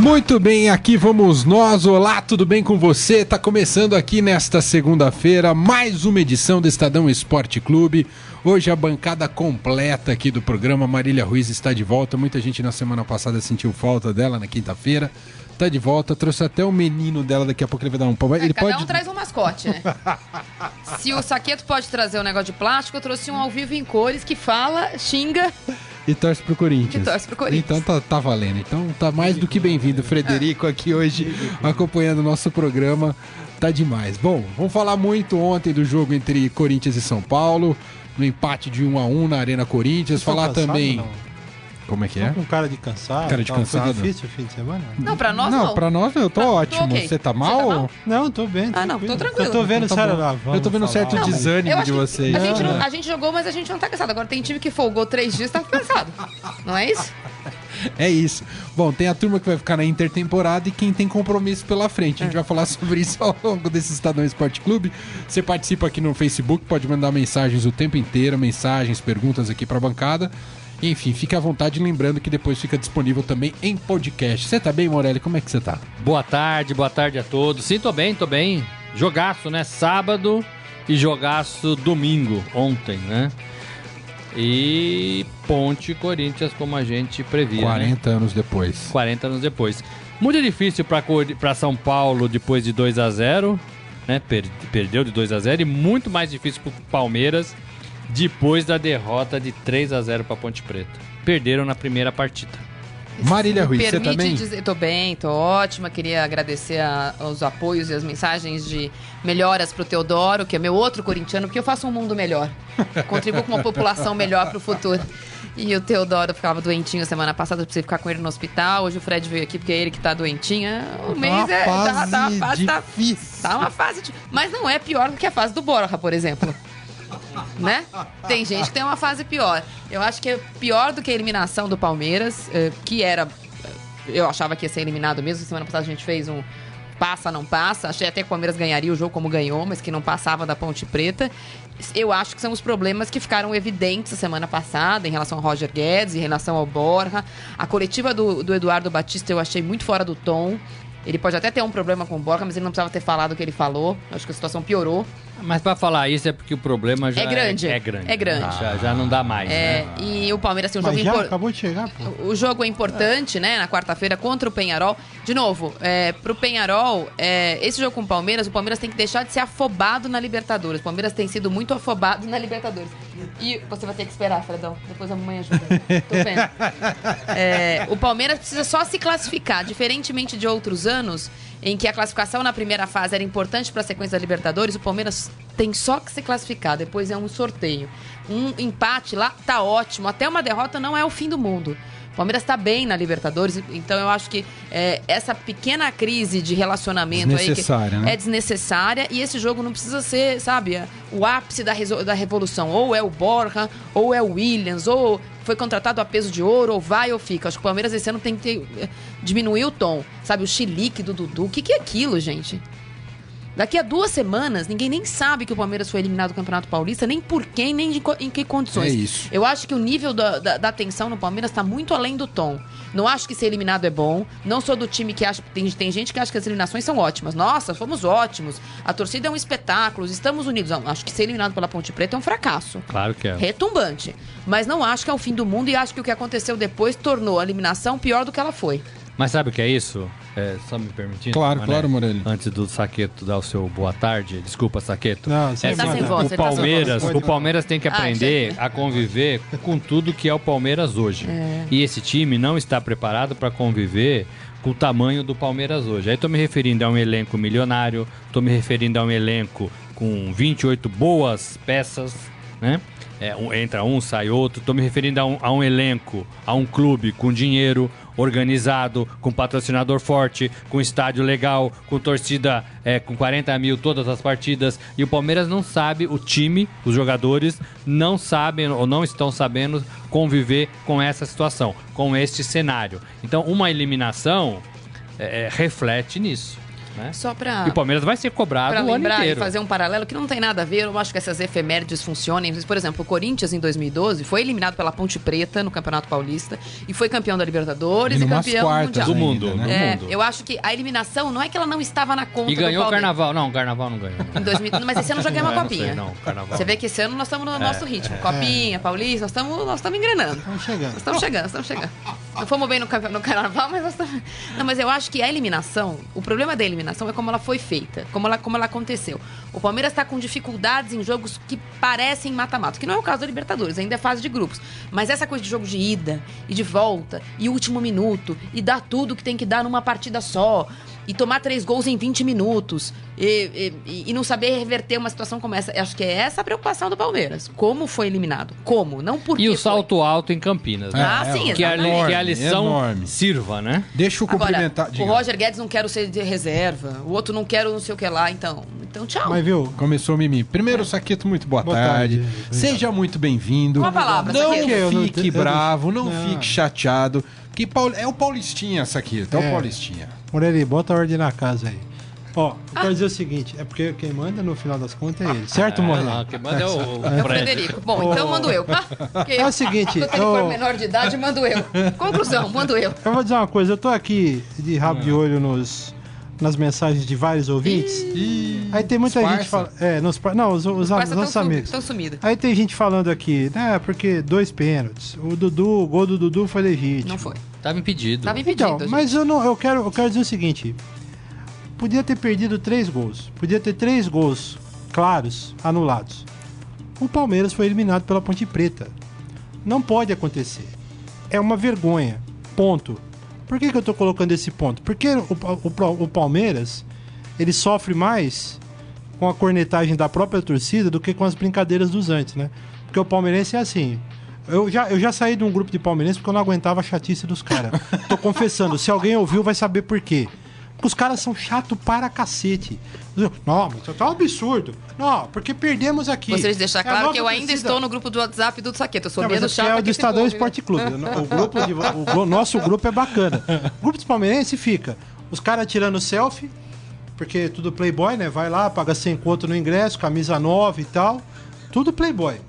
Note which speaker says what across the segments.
Speaker 1: Muito bem, aqui vamos nós. Olá, tudo bem com você? Tá começando aqui nesta segunda-feira mais uma edição do Estadão Esporte Clube. Hoje a bancada completa aqui do programa. Marília Ruiz está de volta. Muita gente na semana passada sentiu falta dela na quinta-feira. Tá de volta, trouxe até o menino dela, daqui a pouco ele vai dar um pau.
Speaker 2: É,
Speaker 1: Ele
Speaker 2: cada
Speaker 1: pode.
Speaker 2: um traz um mascote, né? Se o Saqueto pode trazer um negócio de plástico, eu trouxe um ao vivo em cores que fala, xinga.
Speaker 1: E torce pro Corinthians.
Speaker 2: E torce pro Corinthians.
Speaker 1: Então tá, tá valendo. Então tá mais do que bem-vindo, Frederico, aqui hoje acompanhando o nosso programa. Tá demais. Bom, vamos falar muito ontem do jogo entre Corinthians e São Paulo, no empate de 1 a 1 na Arena Corinthians.
Speaker 3: Tá
Speaker 1: falar
Speaker 3: cansado,
Speaker 1: também.
Speaker 3: não?
Speaker 1: Como é que
Speaker 3: Tô
Speaker 1: é?
Speaker 3: com cara de cansado.
Speaker 1: Cara de
Speaker 3: tal. Foi
Speaker 1: cansado?
Speaker 3: difícil o fim de semana?
Speaker 2: Não, pra nós
Speaker 1: não,
Speaker 2: não.
Speaker 1: pra nós eu tô
Speaker 2: Pra- tô
Speaker 1: ótimo.
Speaker 2: ok.
Speaker 1: Você tá mal?
Speaker 2: tá mal?
Speaker 3: Não, tô bem.
Speaker 2: Ah, não, tô tranquilo.
Speaker 3: Eu tô vendo,
Speaker 1: Então tá
Speaker 3: sério,
Speaker 1: Eu tô vendo um certo
Speaker 3: Não,
Speaker 1: desânimo de vocês.
Speaker 2: A gente, não-
Speaker 3: É.
Speaker 2: a gente jogou, mas a gente não tá cansado. Agora tem time que folgou três dias e tá cansado. Não é isso?
Speaker 1: É isso. Bom, tem a turma que vai ficar na intertemporada e quem tem compromisso pela frente. A gente vai falar sobre isso ao longo desse Estadão Esporte Clube. Você participa aqui no Facebook, pode mandar mensagens o tempo inteiro, mensagens, perguntas aqui pra bancada. Enfim, fique à vontade, lembrando que depois fica disponível também em podcast. Você tá bem, Morelli? Como é que você tá?
Speaker 4: Boa tarde, boa tarde a todos. Sim, tô bem, tô bem. Jogaço, né? Sábado e jogaço domingo, ontem, né? E Ponte Corinthians, como a gente previa. Né?
Speaker 1: 40 anos depois.
Speaker 4: 40 anos depois. Muito difícil pra São Paulo depois de 2 a 0 né? Per- perdeu de 2 a 0 e muito mais difícil pro Palmeiras depois da derrota de 3 a 0 pra Ponte Preta. Perderam na primeira partida.
Speaker 1: Marília Ruiz, você tá
Speaker 2: permite
Speaker 1: bem?
Speaker 2: dizer, tô bem, tô ótima. Queria agradecer a- os apoios e as mensagens de melhoras pro Teodoro, que é meu outro corintiano, porque eu faço um mundo melhor. Contribuo com uma população melhor pro futuro. E o Teodoro ficava doentinho semana passada, precisei ficar com ele no hospital. Hoje o Fred veio aqui porque é ele que tá doentinho. O mês
Speaker 1: uma
Speaker 2: é. Tá,
Speaker 1: fase
Speaker 2: tá, uma fase tá,
Speaker 1: difícil.
Speaker 2: tá uma fase. de- Mas não é pior do que a fase do Borja, por exemplo. Né? Tem gente que tem uma fase pior. Eu acho que é pior do que a eliminação do Palmeiras, eh, que era. eh, Eu achava que ia ser eliminado mesmo. Semana passada a gente fez um passa, não passa. Achei até que o Palmeiras ganharia o jogo como ganhou, mas que não passava da Ponte Preta. Eu acho que são os problemas que ficaram evidentes a semana passada em relação ao Roger Guedes, em relação ao Borja. A coletiva do, do Eduardo Batista eu achei muito fora do tom. Ele pode até ter um problema com o Borja, mas ele não precisava ter falado o que ele falou. Eu acho que a situação piorou.
Speaker 4: Mas pra falar isso é porque o problema já
Speaker 2: É grande.
Speaker 4: É, grande.
Speaker 2: É grande.
Speaker 4: Já, já não dá mais,
Speaker 2: É,
Speaker 4: né?
Speaker 2: e o Palmeiras tem um
Speaker 3: Mas
Speaker 2: jogo
Speaker 3: já
Speaker 2: importante.
Speaker 3: acabou de chegar, pô.
Speaker 2: O jogo é importante, né? Na quarta-feira contra o Penharol. De novo, é, pro Penharol, é, esse jogo com o Palmeiras, o Palmeiras tem que deixar de ser afobado na Libertadores. O Palmeiras tem sido muito afobado na Libertadores. E você vai ter que esperar, Fredão. Depois a mamãe ajuda. Tô vendo. É, o Palmeiras precisa só se classificar, diferentemente de outros anos, em que a classificação na primeira fase era importante para a sequência da Libertadores, o Palmeiras tem só que se classificar, depois é um sorteio. Um empate lá tá ótimo, até uma derrota não é o fim do mundo. O Palmeiras está bem na Libertadores, então eu acho que é, essa pequena crise de relacionamento aí
Speaker 1: né?
Speaker 2: é desnecessária e esse jogo não precisa ser, sabe, o ápice da, da revolução. Ou é o Borja, ou é o Williams, ou foi contratado a peso de ouro, ou vai ou fica. Acho que o Palmeiras esse ano tem que ter, eh, diminuir o tom. Sabe, o chilique do Dudu. O que, que é aquilo, gente? Daqui a duas semanas, ninguém nem sabe que o Palmeiras foi eliminado do Campeonato Paulista, nem por quem, nem de em que condições.
Speaker 1: É isso.
Speaker 2: Eu acho que o nível da, da, da tensão no Palmeiras está muito além do tom. Não acho que ser eliminado é bom. Não sou do time que acha. Tem, tem gente que acha que as eliminações são ótimas. Nossa, fomos ótimos. A torcida é um espetáculo. Estamos unidos. Não, acho que ser eliminado pela Ponte Preta é um fracasso.
Speaker 4: Claro que é.
Speaker 2: Retumbante. Mas não acho que é o fim do mundo e acho que o que aconteceu depois tornou a eliminação pior do que ela foi.
Speaker 4: Mas sabe o que é isso? É, só me permitindo?
Speaker 1: Claro,
Speaker 4: Mané?
Speaker 1: claro, Morelli.
Speaker 4: Antes do Saqueto dar o seu boa tarde, desculpa, Saqueto.
Speaker 3: Não, sem
Speaker 4: é
Speaker 2: Tá sem
Speaker 4: o-
Speaker 2: voz,
Speaker 4: o
Speaker 2: tá
Speaker 4: Palmeiras,
Speaker 3: voz.
Speaker 4: o Palmeiras tem que
Speaker 2: Ah,
Speaker 4: aprender
Speaker 2: já-
Speaker 4: a conviver com tudo que é o Palmeiras hoje.
Speaker 2: É.
Speaker 4: E esse time não está preparado para conviver com o tamanho do Palmeiras hoje. Aí tô me referindo a um elenco milionário, tô me referindo a um elenco com 28 boas peças, né? É, um- entra um, sai outro. Tô me referindo a um, a um elenco, a um clube com dinheiro organizado, com patrocinador forte, com estádio legal, com torcida é, com 40 mil todas as partidas. E o Palmeiras não sabe, o time, os jogadores, não sabem ou não estão sabendo conviver com essa situação, com este cenário. Então, uma eliminação é, é, reflete nisso. Né?
Speaker 2: Só pra...
Speaker 4: E o Palmeiras vai ser cobrado
Speaker 2: Pra
Speaker 4: o ano
Speaker 2: lembrar e
Speaker 4: inteiro.
Speaker 2: fazer um paralelo que não tem nada a ver, eu acho que essas efemérides funcionem. Por exemplo, o Corinthians em 2012 foi eliminado pela Ponte Preta no Campeonato Paulista e foi campeão da Libertadores
Speaker 1: E
Speaker 2: e, campeão
Speaker 1: quartas
Speaker 2: mundial.
Speaker 4: do mundo,
Speaker 1: ainda,
Speaker 4: né?
Speaker 2: É,
Speaker 4: mundo.
Speaker 2: eu acho que a eliminação não é que ela não estava na conta
Speaker 4: E
Speaker 2: do
Speaker 4: ganhou o carnaval. Não, o carnaval não ganhou.
Speaker 2: Em 2000, mas esse ano já ganhamos
Speaker 4: É,
Speaker 2: uma
Speaker 4: não sei,
Speaker 2: copinha.
Speaker 4: não, carnaval.
Speaker 2: Você vê que esse ano nós estamos no nosso ritmo. Copinha, Paulista, nós estamos nós estamos engrenando.
Speaker 3: Estamos chegando.
Speaker 2: Nós estamos chegando, nós estamos chegando. Não fomos bem no, no carnaval, mas nós estamos. Não, mas eu acho que a eliminação, o problema da eliminação é como ela foi feita, como ela, como ela aconteceu. O Palmeiras está com dificuldades em jogos que parecem mata-mata, que não é o caso da Libertadores, ainda é fase de grupos. Mas essa coisa de jogo de ida e de volta, e último minuto, e dar tudo que tem que dar numa partida só, e tomar três gols em 20 minutos, e, e- e não saber reverter uma situação como essa. Acho que é essa a preocupação do Palmeiras. Como foi eliminado? Como? Não por
Speaker 4: E o
Speaker 2: foi.
Speaker 4: salto alto em Campinas. né?
Speaker 2: Ah,
Speaker 1: É,
Speaker 2: sim,
Speaker 1: é,
Speaker 4: que, a,
Speaker 2: exatamente.
Speaker 4: que a lição
Speaker 1: Enorme.
Speaker 4: sirva, né?
Speaker 1: Deixa eu
Speaker 2: Agora,
Speaker 1: cumprimentar.
Speaker 2: o
Speaker 1: diga.
Speaker 2: Roger Guedes não quero ser de reserva, o outro não quero não sei o que lá, então. Então, tchau.
Speaker 3: Mas viu,
Speaker 1: Começou o Mimi. Primeiro, Saqueto, muito boa,
Speaker 3: Boa
Speaker 1: tarde.
Speaker 3: tarde.
Speaker 1: Seja muito bem-vindo.
Speaker 2: Uma palavra,
Speaker 1: Não
Speaker 2: Saqueto.
Speaker 3: Eu não
Speaker 1: fique
Speaker 3: não-
Speaker 1: bravo, não,
Speaker 3: Não.
Speaker 1: fique chateado. Que Paul- é o Paulistinha, Saqueto. É, o
Speaker 3: É.
Speaker 1: Paulistinha.
Speaker 3: Morelli, bota a ordem na casa aí. Ó, eu quero dizer o seguinte, é porque quem manda no final das contas é ele, certo, Morelli?
Speaker 4: Ah, quem manda é o, o
Speaker 2: É o
Speaker 4: Fred.
Speaker 2: Frederico. Bom, então mando eu. Porque
Speaker 3: É o seguinte,
Speaker 2: Quando ele for
Speaker 3: eu-
Speaker 2: menor de idade, mando eu. Conclusão, mando eu.
Speaker 3: Eu vou dizer uma coisa, eu tô aqui de rabo de olho nos, nas mensagens de vários ouvintes. Aí tem muita
Speaker 1: os
Speaker 3: gente falando. É, nos, não, os, os,
Speaker 2: Parça
Speaker 3: nossos amigos.
Speaker 2: tão sumida.
Speaker 3: Aí tem gente falando aqui, né, porque dois pênaltis. O Dudu, o gol do Dudu foi legítimo.
Speaker 2: Não foi.
Speaker 4: Tava impedido.
Speaker 2: Tava impedido.
Speaker 3: Então,
Speaker 2: gente.
Speaker 3: mas eu não, eu quero, eu quero dizer o seguinte: podia ter perdido três gols, podia ter três gols claros anulados. O Palmeiras foi eliminado pela Ponte Preta. Não pode acontecer. É uma vergonha. Ponto. Por que, que eu tô colocando esse ponto? Porque o, o, o Palmeiras ele sofre mais com a cornetagem da própria torcida do que com as brincadeiras dos antes, né? Porque o palmeirense é assim. Eu já, eu já saí de um grupo de palmeirenses porque eu não aguentava a chatice dos caras. Tô confessando, se alguém ouviu vai saber por quê. Os caras são chato para cacete. Não, mas tá um absurdo. Não, porque perdemos aqui.
Speaker 2: De deixar
Speaker 3: É
Speaker 2: claro
Speaker 3: nova
Speaker 2: que eu ainda
Speaker 3: torcida.
Speaker 2: estou no grupo do WhatsApp do Saqueto. Eu sou
Speaker 3: Não,
Speaker 2: menos
Speaker 3: é
Speaker 2: chata
Speaker 3: é o do Estadão Esporte Clube. O, grupo de- o gru- nosso grupo é bacana. O grupo dos palmeirenses fica. Os caras tirando selfie, porque tudo playboy, né? Vai lá, paga 100 conto no ingresso, camisa nova e tal. Tudo playboy.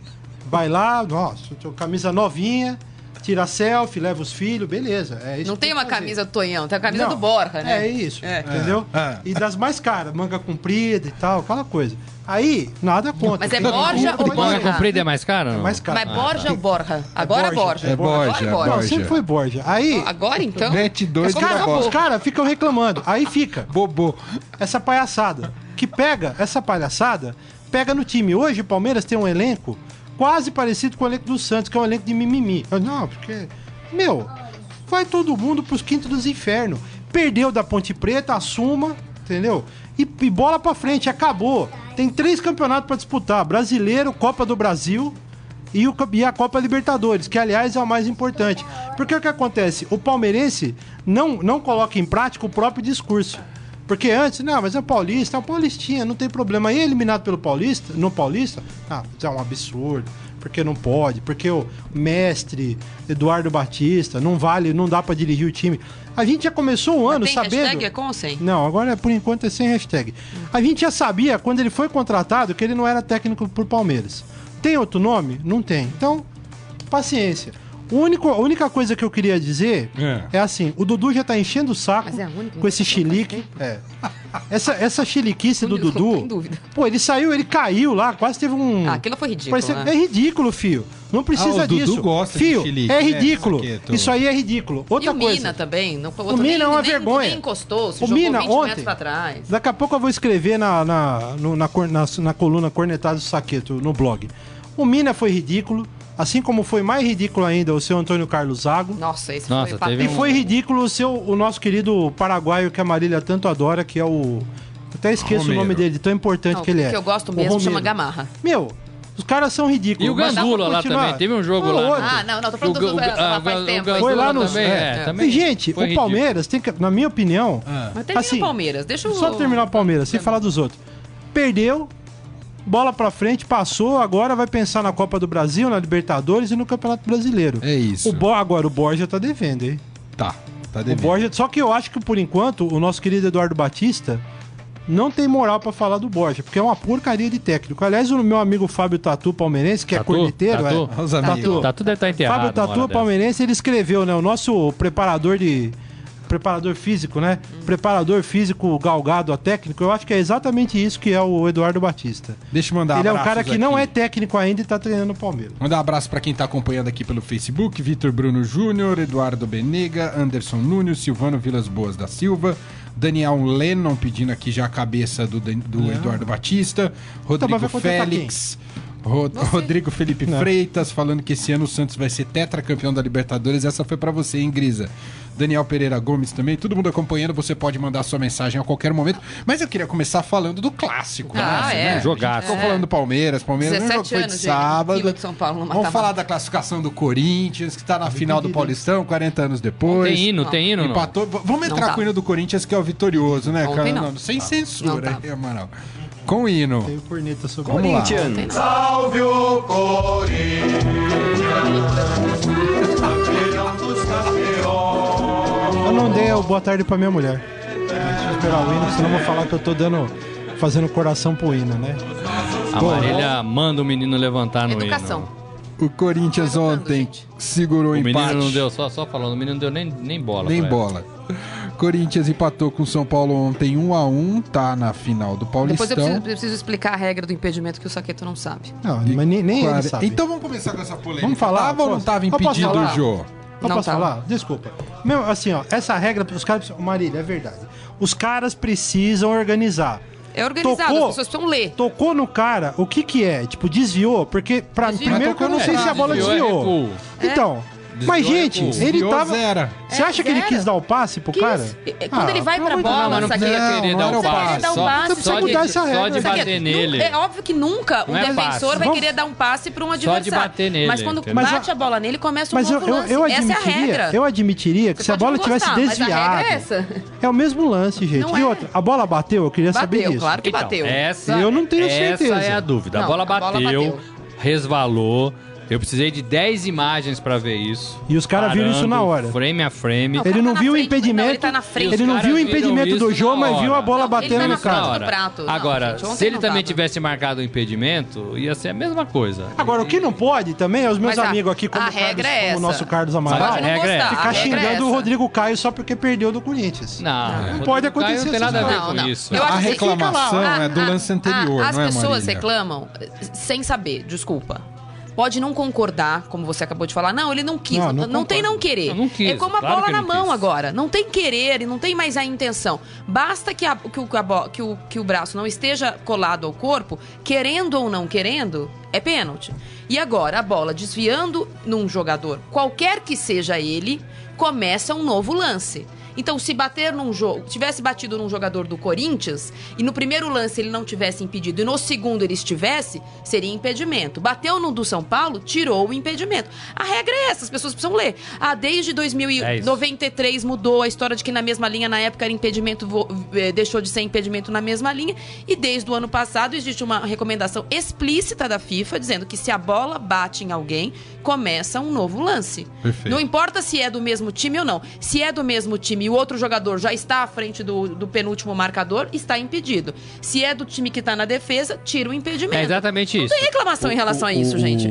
Speaker 3: Vai lá, nossa, camisa novinha, tira selfie, leva os filhos, beleza. É isso
Speaker 2: Não tem
Speaker 3: que
Speaker 2: uma
Speaker 3: fazer.
Speaker 2: camisa do Tonhão, tem a camisa
Speaker 3: Não,
Speaker 2: do Borja, né?
Speaker 3: É isso,
Speaker 2: É.
Speaker 3: entendeu?
Speaker 1: É.
Speaker 3: E das mais caras, manga comprida e tal, aquela coisa. Aí, nada contra.
Speaker 2: Mas é
Speaker 3: Tem
Speaker 2: Borja ou
Speaker 3: mais-
Speaker 4: Manga
Speaker 2: Borja?
Speaker 4: comprida é mais cara?
Speaker 3: É
Speaker 4: não?
Speaker 3: mais caro.
Speaker 2: Mas Borja ou Borja? Agora é
Speaker 3: Borja,
Speaker 2: Borja.
Speaker 1: é Borja,
Speaker 2: Agora
Speaker 1: é
Speaker 3: Não,
Speaker 1: Borja.
Speaker 3: sempre foi Borja. Aí,
Speaker 2: Agora então?
Speaker 1: Mete dois
Speaker 3: os
Speaker 1: de
Speaker 3: caras cara ficam reclamando. Aí fica
Speaker 1: Bobô.
Speaker 3: essa palhaçada. Que pega, essa palhaçada, pega no time. Hoje o Palmeiras tem um elenco quase parecido com o elenco do Santos, que é um elenco de mimimi. Eu, Não, porque. Meu, vai todo mundo pros quintos dos infernos. Perdeu da Ponte Preta, assuma, entendeu? E, e bola pra frente, acabou. Tem três campeonatos pra disputar: Brasileiro, Copa do Brasil e, o, e a Copa Libertadores, que aliás é o mais importante. Porque o que acontece? O palmeirense não, não coloca em prática o próprio discurso. Porque antes, não, mas é o Paulista, é o Paulistinha, não tem problema. Aí eliminado pelo Paulista, no Paulista, ah, isso é um absurdo. Porque não pode, porque o mestre Eduardo Batista não vale, não dá pra dirigir o time. A gente já começou o ano
Speaker 2: Tem
Speaker 3: sabendo.
Speaker 2: hashtag é com ou sem?
Speaker 3: Não, agora por enquanto é sem hashtag. A gente já sabia, quando ele foi contratado, que ele não era técnico pro Palmeiras. Tem outro nome? Não tem. Então, paciência. O único, a única coisa que eu queria dizer
Speaker 1: É.
Speaker 3: é, assim: o Dudu já tá enchendo o saco
Speaker 2: é única
Speaker 3: com esse chilique. É. Essa, essa chiliquice do
Speaker 2: Não
Speaker 3: Dudu.
Speaker 2: tem dúvida.
Speaker 3: Pô, ele saiu, ele caiu lá, quase teve um.
Speaker 2: Ah, aquilo foi ridículo,
Speaker 3: Parecia-
Speaker 2: né?
Speaker 3: É ridículo, fio. Não precisa
Speaker 1: Ah, o Dudu
Speaker 3: disso.
Speaker 1: gosta de
Speaker 3: fio,
Speaker 1: chilique,
Speaker 3: é
Speaker 1: né,
Speaker 3: ridículo.
Speaker 1: Saqueto?
Speaker 3: Isso aí é ridículo.
Speaker 2: E
Speaker 3: Outra
Speaker 2: o
Speaker 3: coisa.
Speaker 2: Mina também. Não,
Speaker 3: O Mina é uma vergonha.
Speaker 2: Nem encostou, se
Speaker 3: O
Speaker 2: jogou
Speaker 3: Mina,
Speaker 2: 20
Speaker 3: ontem-
Speaker 2: metros pra trás.
Speaker 3: Daqui a pouco eu vou escrever na, na, no- na, cor- na, na coluna Cornetados do Saqueto no blog. O Mina foi ridículo, assim como foi mais ridículo ainda o seu Antônio Carlos Zago.
Speaker 2: Nossa, esse
Speaker 4: Nossa,
Speaker 2: foi
Speaker 4: teve
Speaker 3: E
Speaker 4: um-
Speaker 3: foi ridículo o, seu, o nosso querido paraguaio que a Marília tanto adora, que é o. Até esqueço
Speaker 1: Romero.
Speaker 3: o nome dele, de tão importante
Speaker 2: Não,
Speaker 3: que ele é.
Speaker 2: o que eu gosto
Speaker 3: O
Speaker 2: mesmo chama. Gamarra.
Speaker 3: Meu, Os caras são ridículos.
Speaker 4: E o Gandula lá também. Teve um jogo
Speaker 3: Ah,
Speaker 4: lá.
Speaker 3: outro.
Speaker 2: Ah, não, não, tô falando
Speaker 4: O
Speaker 2: do
Speaker 4: o
Speaker 2: Gandula,
Speaker 4: Ga-
Speaker 2: faz
Speaker 4: o
Speaker 2: tempo.
Speaker 4: Gandula
Speaker 3: Foi lá no.
Speaker 4: também,
Speaker 3: é.
Speaker 4: é, também
Speaker 3: E, gente, o
Speaker 4: ridículo.
Speaker 3: Palmeiras tem que, na minha opinião.
Speaker 2: Mas termina
Speaker 3: assim,
Speaker 2: o Palmeiras, deixa o...
Speaker 3: Só terminar o Palmeiras, sem falar dos outros. Perdeu, bola pra frente, passou, agora vai pensar na Copa do Brasil, na Libertadores e no Campeonato Brasileiro.
Speaker 1: É isso.
Speaker 3: O Bo, agora o Borja tá devendo, hein?
Speaker 1: Tá, tá
Speaker 3: O
Speaker 1: devendo.
Speaker 3: Borja, só que eu acho que por enquanto o nosso querido Eduardo Batista não tem moral pra falar do Borja, porque é uma porcaria de técnico. Aliás, o meu amigo Fábio Tatu palmeirense, que é
Speaker 4: Tatu?
Speaker 3: corneteiro,
Speaker 4: Tatu?
Speaker 3: é.
Speaker 1: Os amigos.
Speaker 3: Tatu.
Speaker 4: Tatu deve estar enterrado.
Speaker 3: Fábio Tatu
Speaker 4: hora dessa.
Speaker 3: palmeirense, ele escreveu, né? O nosso preparador de preparador físico, né? Preparador físico galgado a técnico, eu acho que é exatamente isso que é o Eduardo Batista.
Speaker 1: Deixa eu mandar
Speaker 3: ele é um cara que não
Speaker 1: aqui.
Speaker 3: é técnico ainda e tá treinando o Palmeiras.
Speaker 1: Mandar um abraço pra quem tá acompanhando aqui pelo Facebook: Vitor Bruno Júnior, Eduardo Benega, Anderson Nunes, Silvano Vilas Boas da Silva, Daniel Lennon pedindo aqui já a cabeça do, do Eduardo Batista, Rodrigo
Speaker 3: mas vai contratar
Speaker 1: Félix. Ro- Rodrigo Felipe
Speaker 3: Não.
Speaker 1: Freitas falando que esse ano o Santos vai ser tetracampeão da Libertadores. Essa foi pra você, hein, Grisa? Daniel Pereira Gomes também, todo mundo acompanhando. Você pode mandar sua mensagem a qualquer momento. Mas eu queria começar falando do clássico.
Speaker 2: Ah,
Speaker 1: né?
Speaker 2: é.
Speaker 1: Gente
Speaker 4: Jogaço.
Speaker 1: Ficou falando do Palmeiras, Palmeiras, jogo
Speaker 2: 17
Speaker 1: foi de sábado.
Speaker 2: de São Paulo
Speaker 1: Vamos falar da classificação do Corinthians, que está na final do Paulistão, 40 anos depois.
Speaker 4: Tem hino, tem hino, não?
Speaker 1: Empatou. V- Vamos entrar
Speaker 2: Não tá.
Speaker 1: com o hino do Corinthians, que é o vitorioso, né, cara?
Speaker 2: não.
Speaker 1: sem censura,
Speaker 2: Não tá.
Speaker 1: Amaral. Com o hino.
Speaker 3: Tem o corneta sobre
Speaker 1: Vamos lá.
Speaker 5: Corinthians.
Speaker 6: Salve o Corinthians,
Speaker 3: não dei o boa tarde pra minha mulher. Deixa eu esperar o hino, senão eu vou falar que eu tô dando. fazendo coração pro hino, né?
Speaker 4: A Marília manda o menino levantar no
Speaker 2: Educação.
Speaker 4: hino.
Speaker 1: O Corinthians ontem segurou o
Speaker 4: O menino
Speaker 1: empate.
Speaker 4: não deu, só, só falando, o menino não deu nem, nem bola.
Speaker 1: Nem bola. Corinthians empatou com o São Paulo ontem 1 a 1 tá na final do
Speaker 2: Depois eu
Speaker 1: Paulistão.
Speaker 2: preciso, eu preciso explicar a regra do impedimento que o Saqueto não sabe.
Speaker 3: Não, mas nem, nem ele
Speaker 1: Claro.
Speaker 3: sabe.
Speaker 1: Então vamos começar com essa polêmica.
Speaker 3: Vamos falar?
Speaker 1: Tava ou não
Speaker 3: Posso?
Speaker 1: tava
Speaker 3: Eu posso
Speaker 1: impedido o
Speaker 3: falar? Eu
Speaker 2: Não
Speaker 3: posso
Speaker 2: tava.
Speaker 3: falar? Desculpa. Meu, assim, ó, essa regra, os caras. Marília, é verdade. Os caras precisam organizar.
Speaker 2: É organizado,
Speaker 3: Tocou.
Speaker 2: as pessoas precisam ler.
Speaker 3: Tocou no cara, o que que é? Tipo, desviou? Porque, pra,
Speaker 2: Desviou.
Speaker 3: primeiro que eu não sei
Speaker 1: tocou
Speaker 3: se a bola
Speaker 4: Desviou é
Speaker 3: desviou.
Speaker 4: recuo.
Speaker 3: Então, mas
Speaker 4: é
Speaker 3: gente,
Speaker 4: recuo.
Speaker 3: ele tava...
Speaker 1: zero.
Speaker 3: Você acha que ele quis dar o passe pro
Speaker 2: Quis.
Speaker 3: cara?
Speaker 2: É, Quando
Speaker 3: Ah,
Speaker 2: ele vai pra bola,
Speaker 4: Não, mas não precisa
Speaker 1: Não,
Speaker 4: querer
Speaker 1: não
Speaker 4: dar o
Speaker 1: o passe.
Speaker 2: um
Speaker 4: Só,
Speaker 2: passe,
Speaker 4: só
Speaker 3: precisa
Speaker 4: de,
Speaker 3: mudar essa
Speaker 4: só
Speaker 3: regra.
Speaker 4: de
Speaker 2: Saqueto,
Speaker 4: bater nele.
Speaker 2: É óbvio que nunca
Speaker 4: Não
Speaker 2: um
Speaker 4: é
Speaker 2: defensor
Speaker 4: passe.
Speaker 2: vai querer dar um passe para um
Speaker 4: Só de
Speaker 2: adversário.
Speaker 4: bater nele,
Speaker 2: Mas quando bate
Speaker 3: a-
Speaker 2: a bola nele, começa um
Speaker 3: Mas eu,
Speaker 2: novo
Speaker 3: eu,
Speaker 2: lance. Essa é a regra.
Speaker 3: eu admitiria que se a bola tivesse
Speaker 2: gostar, mas a
Speaker 3: desviado.
Speaker 2: regra é.
Speaker 3: É o mesmo lance, gente.
Speaker 2: Não
Speaker 3: e
Speaker 2: é.
Speaker 3: outra, a bola bateu, eu queria saber disso.
Speaker 2: claro que
Speaker 4: Então,
Speaker 2: bateu.
Speaker 4: Essa,
Speaker 3: Eu não tenho certeza.
Speaker 4: Essa é a dúvida. a, bola bateu. resvalou. Eu precisei de 10 imagens pra ver isso.
Speaker 3: E os caras viram isso na hora.
Speaker 4: Frame a frame.
Speaker 2: Não,
Speaker 3: Ele não
Speaker 2: tá
Speaker 3: viu o
Speaker 2: frente,
Speaker 3: impedimento.
Speaker 2: não, ele tá na frente.
Speaker 3: Ele não viu o impedimento do
Speaker 4: na
Speaker 3: mas viu a bola
Speaker 2: Não,
Speaker 3: batendo
Speaker 2: ele tá
Speaker 3: no cara.
Speaker 2: do prato. Não,
Speaker 4: Agora,
Speaker 2: gente,
Speaker 4: se ele também
Speaker 2: tava.
Speaker 4: tivesse marcado o impedimento, ia ser a mesma coisa.
Speaker 3: Agora, o que não pode também é os meus
Speaker 2: Mas a-
Speaker 3: amigos aqui, como,
Speaker 2: a
Speaker 3: o Carlos-
Speaker 2: regra é
Speaker 3: como o nosso Carlos Amaral,
Speaker 4: a regra é-
Speaker 3: ficar
Speaker 2: a regra é
Speaker 3: xingando o. Rodrigo Caio só porque perdeu do Corinthians.
Speaker 4: Não,
Speaker 3: Não pode acontecer
Speaker 4: Não tem nada a ver com isso.
Speaker 1: A reclamação é do lance anterior,
Speaker 2: As
Speaker 1: não é,
Speaker 2: pessoas reclamam sem saber, desculpa. Pode não concordar, como você acabou de falar. Não, ele não quis.
Speaker 3: Não,
Speaker 2: Não,
Speaker 3: não
Speaker 2: tem não querer.
Speaker 4: Não, quis,
Speaker 2: é como a
Speaker 4: claro
Speaker 2: bola na mão
Speaker 4: quis.
Speaker 2: agora. Não tem querer e não tem mais a intenção. Basta que, a- que o, que o- que o braço não esteja colado ao corpo, querendo ou não querendo, é pênalti. E agora, a bola desviando num jogador, qualquer que seja ele, começa um novo lance. Então, se bater num jogo, tivesse batido num jogador do Corinthians e no primeiro lance ele não tivesse impedido e no segundo ele estivesse, seria impedimento. Bateu no do São Paulo, tirou o impedimento. A regra é essa, as pessoas precisam ler. Ah, desde
Speaker 4: É
Speaker 2: 2093 mudou a história de que na mesma linha, na época era impedimento, eh, deixou de ser impedimento na mesma linha. E desde o ano passado existe uma recomendação explícita da FIFA dizendo que se a bola bate em alguém, começa um novo lance.
Speaker 1: Perfeito.
Speaker 2: Não importa se é do mesmo time ou não. Se é do mesmo time e o outro jogador já está à frente do, do penúltimo marcador, está impedido. Se é do time que está na defesa, tira o impedimento.
Speaker 4: É exatamente
Speaker 2: Não
Speaker 4: isso.
Speaker 2: tem reclamação em relação a isso, gente.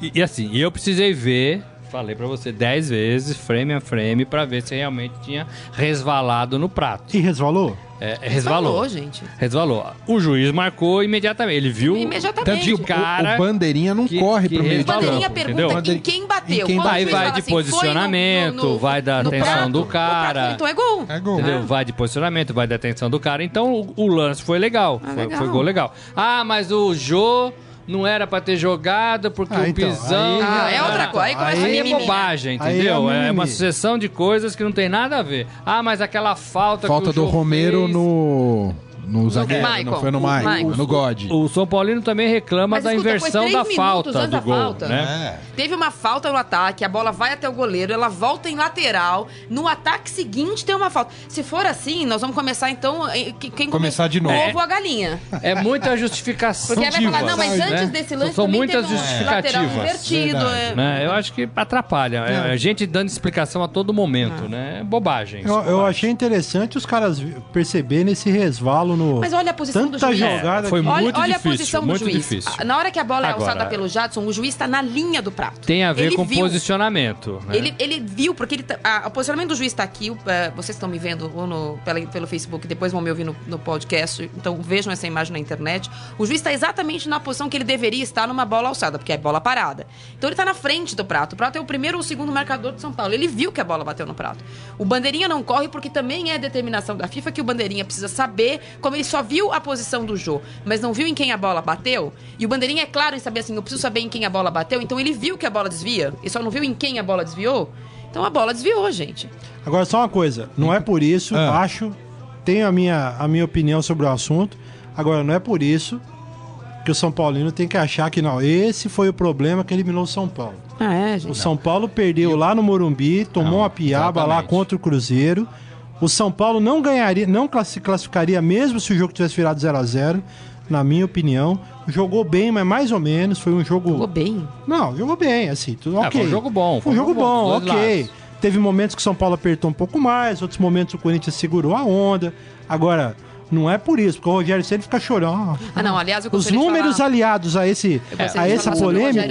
Speaker 4: E, e assim, eu precisei ver, falei pra você 10 vezes, frame a frame, pra ver se realmente tinha resvalado no prato.
Speaker 3: E resvalou?
Speaker 4: É, resvalou.
Speaker 2: Falou, gente.
Speaker 4: Resvalou. O juiz marcou imediatamente. Ele viu.
Speaker 2: Imediatamente.
Speaker 1: Tanto o,
Speaker 4: cara
Speaker 1: o Bandeirinha não
Speaker 4: que-
Speaker 1: corre
Speaker 4: que
Speaker 1: pro meio de
Speaker 4: resvalou.
Speaker 2: Bandeirinha
Speaker 1: campo.
Speaker 2: pergunta
Speaker 4: entendeu?
Speaker 2: em quem bateu.
Speaker 1: Em quem
Speaker 2: o
Speaker 4: Aí vai de
Speaker 2: assim,
Speaker 4: posicionamento,
Speaker 2: no- no-
Speaker 4: vai da atenção
Speaker 2: prato,
Speaker 4: do
Speaker 2: no
Speaker 4: cara.
Speaker 2: prato, Então é gol.
Speaker 1: É gol.
Speaker 4: Entendeu? Vai de posicionamento, vai da atenção do cara. Então o, o lance foi legal.
Speaker 2: Ah,
Speaker 4: foi,
Speaker 2: legal.
Speaker 4: foi gol legal. Ah, mas o Jô não era pra ter jogado porque
Speaker 3: Ah,
Speaker 4: o
Speaker 3: então,
Speaker 4: pisão.
Speaker 3: aí-
Speaker 2: Ah, é outra
Speaker 4: era-
Speaker 2: coisa. Aí começa
Speaker 4: Aí
Speaker 2: a
Speaker 4: é
Speaker 2: mimimi.
Speaker 4: bobagem,
Speaker 3: Aí
Speaker 4: entendeu?
Speaker 3: é
Speaker 4: É, uma sucessão de coisas que não tem nada a ver. Ah, mas aquela falta
Speaker 1: Falta
Speaker 4: que o
Speaker 1: do Romero
Speaker 4: fez-
Speaker 1: no. No zagueiro,
Speaker 2: Maicon.
Speaker 1: não foi no Maicon, no God.
Speaker 4: O São Paulino também reclama
Speaker 2: Mas
Speaker 4: da
Speaker 2: escuta,
Speaker 4: inversão
Speaker 2: três
Speaker 4: da
Speaker 2: minutos
Speaker 4: falta
Speaker 2: antes
Speaker 4: do
Speaker 2: da
Speaker 4: gol,
Speaker 2: falta.
Speaker 4: né?
Speaker 2: Teve uma falta no ataque, a bola vai até o goleiro, ela volta em lateral. No ataque seguinte tem uma falta. Se for assim, nós vamos começar então. eh, que- Quem
Speaker 1: Começar de novo.
Speaker 2: Ovo ou a galinha?
Speaker 4: É muita justificação.
Speaker 2: Porque vai falar, não, mas
Speaker 4: né?
Speaker 2: antes desse lance
Speaker 4: São
Speaker 2: também
Speaker 4: muitas
Speaker 2: teve um lateral
Speaker 4: justificativas.
Speaker 2: invertido. É.
Speaker 4: Né? Eu acho que atrapalha. É a gente dando explicação a todo momento, né? É Bobagem.
Speaker 3: Eu, eu achei interessante os caras perceberem esse resvalo no.
Speaker 2: Mas olha a posição do
Speaker 3: Tanta
Speaker 2: juiz.
Speaker 3: jogada.
Speaker 4: É, foi
Speaker 2: Olha,
Speaker 4: muito
Speaker 2: olha
Speaker 4: difícil,
Speaker 2: a posição
Speaker 4: muito
Speaker 2: do juiz.
Speaker 4: difícil.
Speaker 2: Na hora que a bola é
Speaker 4: Agora-
Speaker 2: alçada pelo Jadson, o juiz está na linha do prato.
Speaker 4: Tem a ver
Speaker 2: Ele
Speaker 4: com
Speaker 2: viu.
Speaker 4: posicionamento. Né?
Speaker 2: Ele, ele viu, porque ele tá- a- o posicionamento do juiz está aqui. é, vocês estão me vendo no- pela- pelo Facebook, depois vão me ouvir no, no podcast. Então vejam essa imagem na internet. O juiz está exatamente na posição que ele deveria estar numa bola alçada, porque é bola parada. Então ele está na frente do prato. O prato é o primeiro ou o segundo marcador de São Paulo. Ele viu que a bola bateu no prato. O Bandeirinha não corre porque também é determinação da FIFA que o Bandeirinha precisa saber, como ele só viu a posição do Jô, mas não viu em quem a bola bateu. E o Bandeirinha é claro em saber assim, eu preciso saber em quem a bola bateu. Então ele viu que a bola desvia e só não viu em quem a bola desviou. Então a bola desviou, gente.
Speaker 3: Agora, só uma coisa. Não é por isso,
Speaker 1: Ah.
Speaker 3: acho, tenho a minha, a minha opinião sobre o assunto. Agora, não é por isso que o São Paulino tem que achar que não. Esse foi o problema que eliminou o São Paulo.
Speaker 2: Ah, é,
Speaker 3: O
Speaker 2: gente.
Speaker 3: São Paulo perdeu lá no Morumbi, tomou
Speaker 4: Não,
Speaker 3: uma piaba lá
Speaker 4: exatamente.
Speaker 3: contra o Cruzeiro. O São Paulo não ganharia, não classi- classificaria mesmo se o jogo tivesse virado 0 a 0 na minha opinião. Jogou bem, mas mais ou menos. Foi um jogo.
Speaker 2: Jogou bem.
Speaker 3: Não, jogou bem, assim, tudo ok.
Speaker 4: foi um jogo bom,
Speaker 3: Foi um jogo bom,
Speaker 4: dos dois
Speaker 3: ok.
Speaker 4: lados.
Speaker 3: Teve momentos que o São Paulo apertou um pouco mais, outros momentos o Corinthians segurou a onda. Agora, não é por isso, porque o Rogério Ceni fica chorando.
Speaker 2: Ah, não, aliás, eu
Speaker 3: Os números
Speaker 2: falar-
Speaker 3: aliados a, esse, a essa polêmica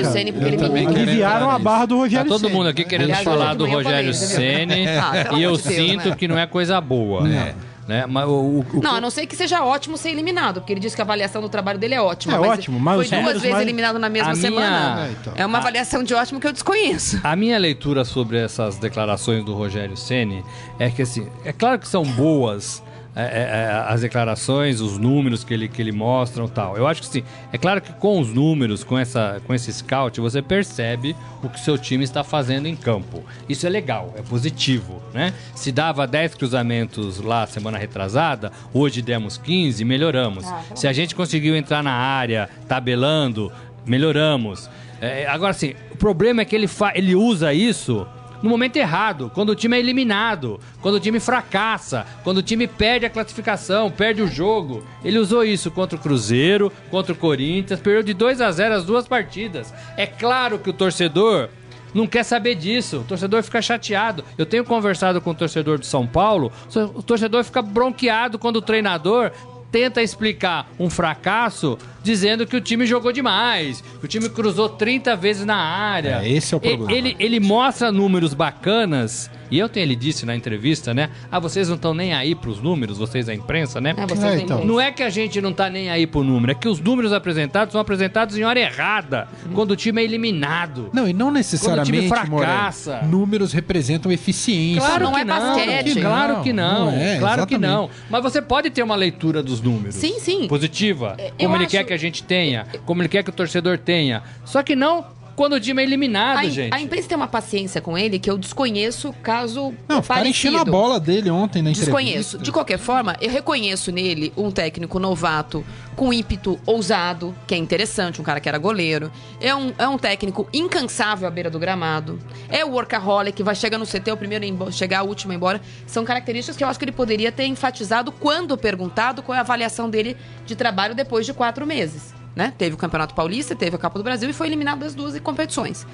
Speaker 3: aliviaram a barra do
Speaker 4: Tá
Speaker 3: Rogério
Speaker 4: todo
Speaker 3: Ceni.
Speaker 4: mundo aqui querendo
Speaker 2: Aliás,
Speaker 4: falar do Rogério Ceni
Speaker 2: Ah,
Speaker 4: e eu
Speaker 2: Deus,
Speaker 4: sinto
Speaker 2: né?
Speaker 4: que não é coisa boa.
Speaker 1: É.
Speaker 4: Né? Mas o, o- o-
Speaker 2: Não, a não ser que seja ótimo ser eliminado, porque ele disse que a avaliação do trabalho dele é ótima.
Speaker 3: É ótimo, mas
Speaker 2: foi duas vezes
Speaker 3: mais-
Speaker 2: eliminado na mesma
Speaker 4: A minha-
Speaker 2: semana.
Speaker 3: É, então.
Speaker 2: É uma avaliação de ótimo que eu desconheço.
Speaker 4: A minha leitura sobre essas declarações do Rogério Ceni é que assim, é claro que são boas é, é, é, as declarações, os números que ele, que ele mostra e tal. Eu acho que sim. É claro que com os números, com, essa, com esse scout, você percebe o que seu time está fazendo em campo. Isso é legal, é positivo, né? Se dava 10 cruzamentos lá semana retrasada, hoje demos 15, melhoramos. Se a gente conseguiu entrar na área tabelando, melhoramos. É, agora, assim, o problema é que ele, fa ele usa isso no momento errado, quando o time é eliminado, quando o time fracassa, quando o time perde a classificação, perde o jogo. Ele usou isso contra o Cruzeiro, contra o Corinthians, perdeu de 2 a 0 as duas partidas. É claro que o torcedor não quer saber disso. O torcedor fica chateado. Eu tenho conversado com o torcedor do São Paulo, o torcedor fica bronqueado quando o treinador tenta explicar um fracasso dizendo que o time jogou demais, que o time cruzou 30 vezes na área.
Speaker 1: É, esse é o problema.
Speaker 4: Ele, ele mostra números bacanas, e eu tenho, ele disse na entrevista, né? Ah, vocês não estão nem aí pros números, vocês da imprensa, né?
Speaker 2: É, você
Speaker 3: É, então.
Speaker 4: Não é que a gente não tá nem aí pro número, é que os números apresentados são apresentados em hora errada, quando o time é eliminado.
Speaker 1: Não, e não necessariamente,
Speaker 4: time fracassa.
Speaker 1: Moré, números representam eficiência.
Speaker 4: Claro
Speaker 2: não
Speaker 4: que
Speaker 2: é
Speaker 4: não,
Speaker 2: basquete.
Speaker 4: claro que não,
Speaker 1: não é,
Speaker 4: claro que não.
Speaker 1: exatamente.
Speaker 4: Mas você pode ter uma leitura dos números.
Speaker 2: Sim, sim.
Speaker 4: Positiva,
Speaker 2: É,
Speaker 4: como ele quer que a gente tenha, como ele quer que o torcedor tenha. Só que não quando o time é eliminado,
Speaker 2: A,
Speaker 4: gente.
Speaker 2: a imprensa tem uma paciência com ele que eu desconheço caso
Speaker 1: Não, ficaram enchendo a bola dele ontem na entrevista.
Speaker 2: Desconheço. De qualquer forma, eu reconheço nele um técnico novato com ímpeto ousado, que é interessante, um cara que era goleiro. É um, é um técnico incansável à beira do gramado. É o workaholic, que vai chegar no CT, o primeiro chegar, o último embora. São características que eu acho que ele poderia ter enfatizado quando perguntado qual é a avaliação dele de trabalho depois de quatro meses. Né? Teve o Campeonato Paulista, teve a Copa do Brasil e foi eliminado das duas competições.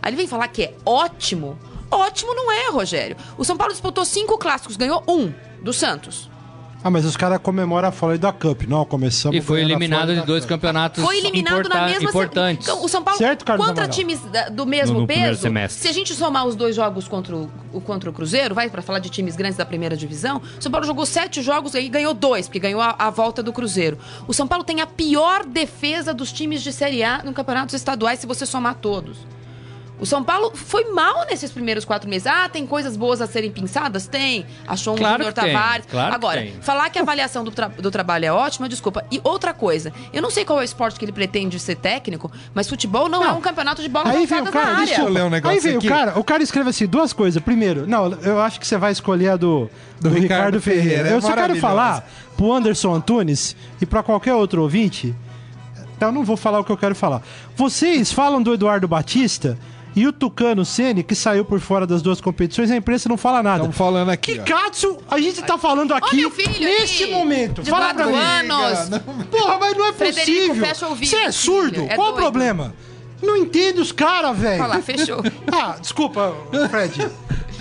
Speaker 2: Aí ele vem falar que é ótimo. Ótimo não é, Rogério. O São Paulo disputou cinco clássicos, ganhou um do Santos.
Speaker 3: Ah, mas os caras comemoram a Florida Cup. Não, começamos
Speaker 4: E foi eliminado de dois campeonatos
Speaker 2: Foi eliminado
Speaker 4: importa-
Speaker 2: na mesma
Speaker 4: importantes.
Speaker 2: Então, o São Paulo,
Speaker 3: Certo, Carlos
Speaker 2: contra
Speaker 3: Amaral?
Speaker 2: times do mesmo
Speaker 4: No- no
Speaker 2: peso,
Speaker 4: semestre.
Speaker 2: se a gente somar os dois jogos contra o, o- contra o Cruzeiro, vai para falar de times grandes da primeira divisão, o São Paulo jogou sete jogos e ganhou dois, porque ganhou a, a volta do Cruzeiro. O São Paulo tem a pior defesa dos times de Série A no campeonatos estaduais, se você somar todos. O São Paulo foi mal nesses primeiros quatro meses. Ah, tem coisas boas a serem pensadas? Tem. Achou um
Speaker 4: Claro
Speaker 2: Júnior Tavares.
Speaker 4: claro que
Speaker 2: Agora,
Speaker 4: tem.
Speaker 2: falar que a avaliação do, tra- do trabalho é ótima, desculpa. E outra coisa, eu não sei qual é o esporte que ele pretende ser técnico, mas futebol não, é um campeonato de bola
Speaker 3: Aí vem o cara,
Speaker 2: na área.
Speaker 1: deixa eu ler um negócio
Speaker 3: Aí vem
Speaker 1: aqui.
Speaker 3: o cara, o cara escreve assim, duas coisas. Primeiro, não, eu acho que você vai escolher a do, do,
Speaker 1: Do
Speaker 3: Ricardo,
Speaker 1: Ricardo
Speaker 3: Ferreira.
Speaker 1: Ferreira, é
Speaker 3: eu só quero falar pro Anderson Antunes e pra qualquer outro ouvinte. Eu não vou falar o que eu quero falar. Vocês falam do Eduardo Batista e o Tucano Ceni que saiu por fora das duas competições, a imprensa não fala nada.
Speaker 1: Estamos falando aqui,
Speaker 3: Que. Katsu a gente tá falando aqui
Speaker 2: meu filho
Speaker 3: neste momento?
Speaker 2: de
Speaker 3: Fala pra mim.
Speaker 2: anos.
Speaker 3: Porra, mas não é
Speaker 2: Frederico,
Speaker 3: possível.
Speaker 2: o
Speaker 3: Você é surdo?
Speaker 2: é
Speaker 3: Qual o
Speaker 2: doido.
Speaker 3: problema? Não entende os caras, velho.
Speaker 2: Olha lá, fechou.
Speaker 3: Ah, desculpa, Fred.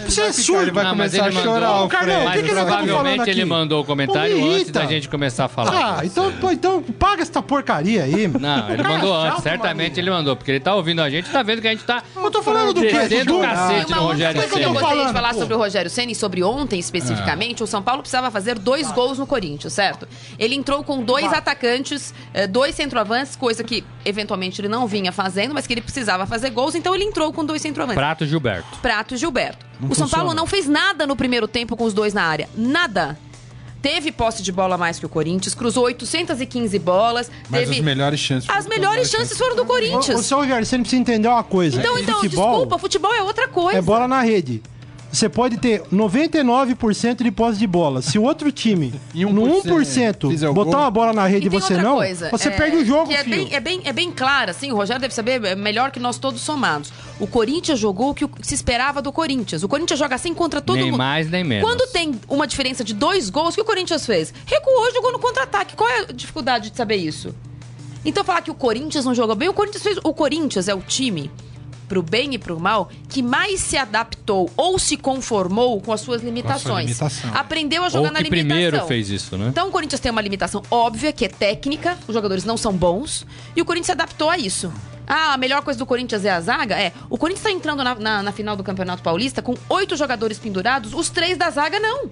Speaker 3: Você é
Speaker 1: Ele
Speaker 3: surdo.
Speaker 1: vai
Speaker 4: Não, mas
Speaker 1: começar a
Speaker 4: ele
Speaker 1: chorar,
Speaker 4: mandou-
Speaker 1: o
Speaker 3: Carlão,
Speaker 1: Fred.
Speaker 3: o
Speaker 4: Mas
Speaker 3: que que nós estamos falando
Speaker 4: provavelmente ele
Speaker 3: aqui?
Speaker 4: mandou o comentário
Speaker 3: Pô,
Speaker 4: antes da gente começar a falar.
Speaker 3: Ah, então, pô, então paga essa porcaria aí.
Speaker 4: Não, ele mandou
Speaker 3: chato,
Speaker 4: antes, certamente
Speaker 3: maluco.
Speaker 4: ele mandou, porque ele tá ouvindo a gente, tá vendo que a gente tá
Speaker 3: Eu tô falando do quê?
Speaker 4: descendo o
Speaker 3: Dudu?
Speaker 2: E
Speaker 4: cacete
Speaker 2: outra
Speaker 4: Rogério
Speaker 2: coisa que eu gostaria de falar
Speaker 3: pô.
Speaker 2: sobre o Rogério Ceni, sobre ontem especificamente, o São Paulo precisava fazer dois gols no Corinthians, certo? Ele entrou com dois atacantes, eh, dois centroavantes, coisa que eventualmente ele não vinha fazendo, mas que ele precisava fazer gols, então ele entrou com dois centroavantes.
Speaker 4: Prato Gilberto.
Speaker 2: Prato e Gilberto.
Speaker 1: Não
Speaker 2: o São
Speaker 1: funciona.
Speaker 2: Paulo não fez nada no primeiro tempo com os dois na área. Nada. Teve posse de bola mais que o Corinthians, cruzou 815 bolas.
Speaker 1: Mas
Speaker 2: teve...
Speaker 1: as melhores chances.
Speaker 2: As melhores chances foram do
Speaker 3: O,
Speaker 2: Corinthians.
Speaker 3: o seu Rogério, você precisa entender uma coisa.
Speaker 2: Então, então,
Speaker 3: futebol
Speaker 2: desculpa, futebol é outra coisa.
Speaker 3: é bola na rede. Você pode ter 99% de posse de bola. Se o outro time,
Speaker 1: E 1%
Speaker 3: no 1%,
Speaker 1: fizer o
Speaker 3: botar uma bola na rede e você não,
Speaker 2: coisa,
Speaker 3: você
Speaker 2: é,
Speaker 3: perde o jogo,
Speaker 2: que é
Speaker 3: filho.
Speaker 2: bem, é, bem, é bem claro, assim, o Rogério deve saber é melhor que nós todos somados. O Corinthians jogou o que se esperava do Corinthians. O Corinthians joga assim contra todo
Speaker 4: Nem
Speaker 2: mundo.
Speaker 4: mais, nem menos.
Speaker 2: Quando tem uma diferença de dois gols, o que o Corinthians fez? Recuou e jogou no contra-ataque. Qual é a dificuldade de saber isso? Então falar que o Corinthians não jogou bem, o Corinthians fez. O Corinthians é o time, pro bem e pro mal, que mais se adaptou ou se conformou com as suas limitações.
Speaker 1: limitação.
Speaker 2: Aprendeu a jogar
Speaker 4: Ou
Speaker 2: na
Speaker 4: que
Speaker 2: limitação.
Speaker 4: primeiro fez isso, né?
Speaker 2: Então o Corinthians tem uma limitação óbvia, que é técnica, os jogadores não são bons, e o Corinthians se adaptou a isso. Ah, a melhor coisa do Corinthians é a zaga? É. O Corinthians tá entrando na, na- na final do Campeonato Paulista com oito jogadores pendurados, os três da zaga não.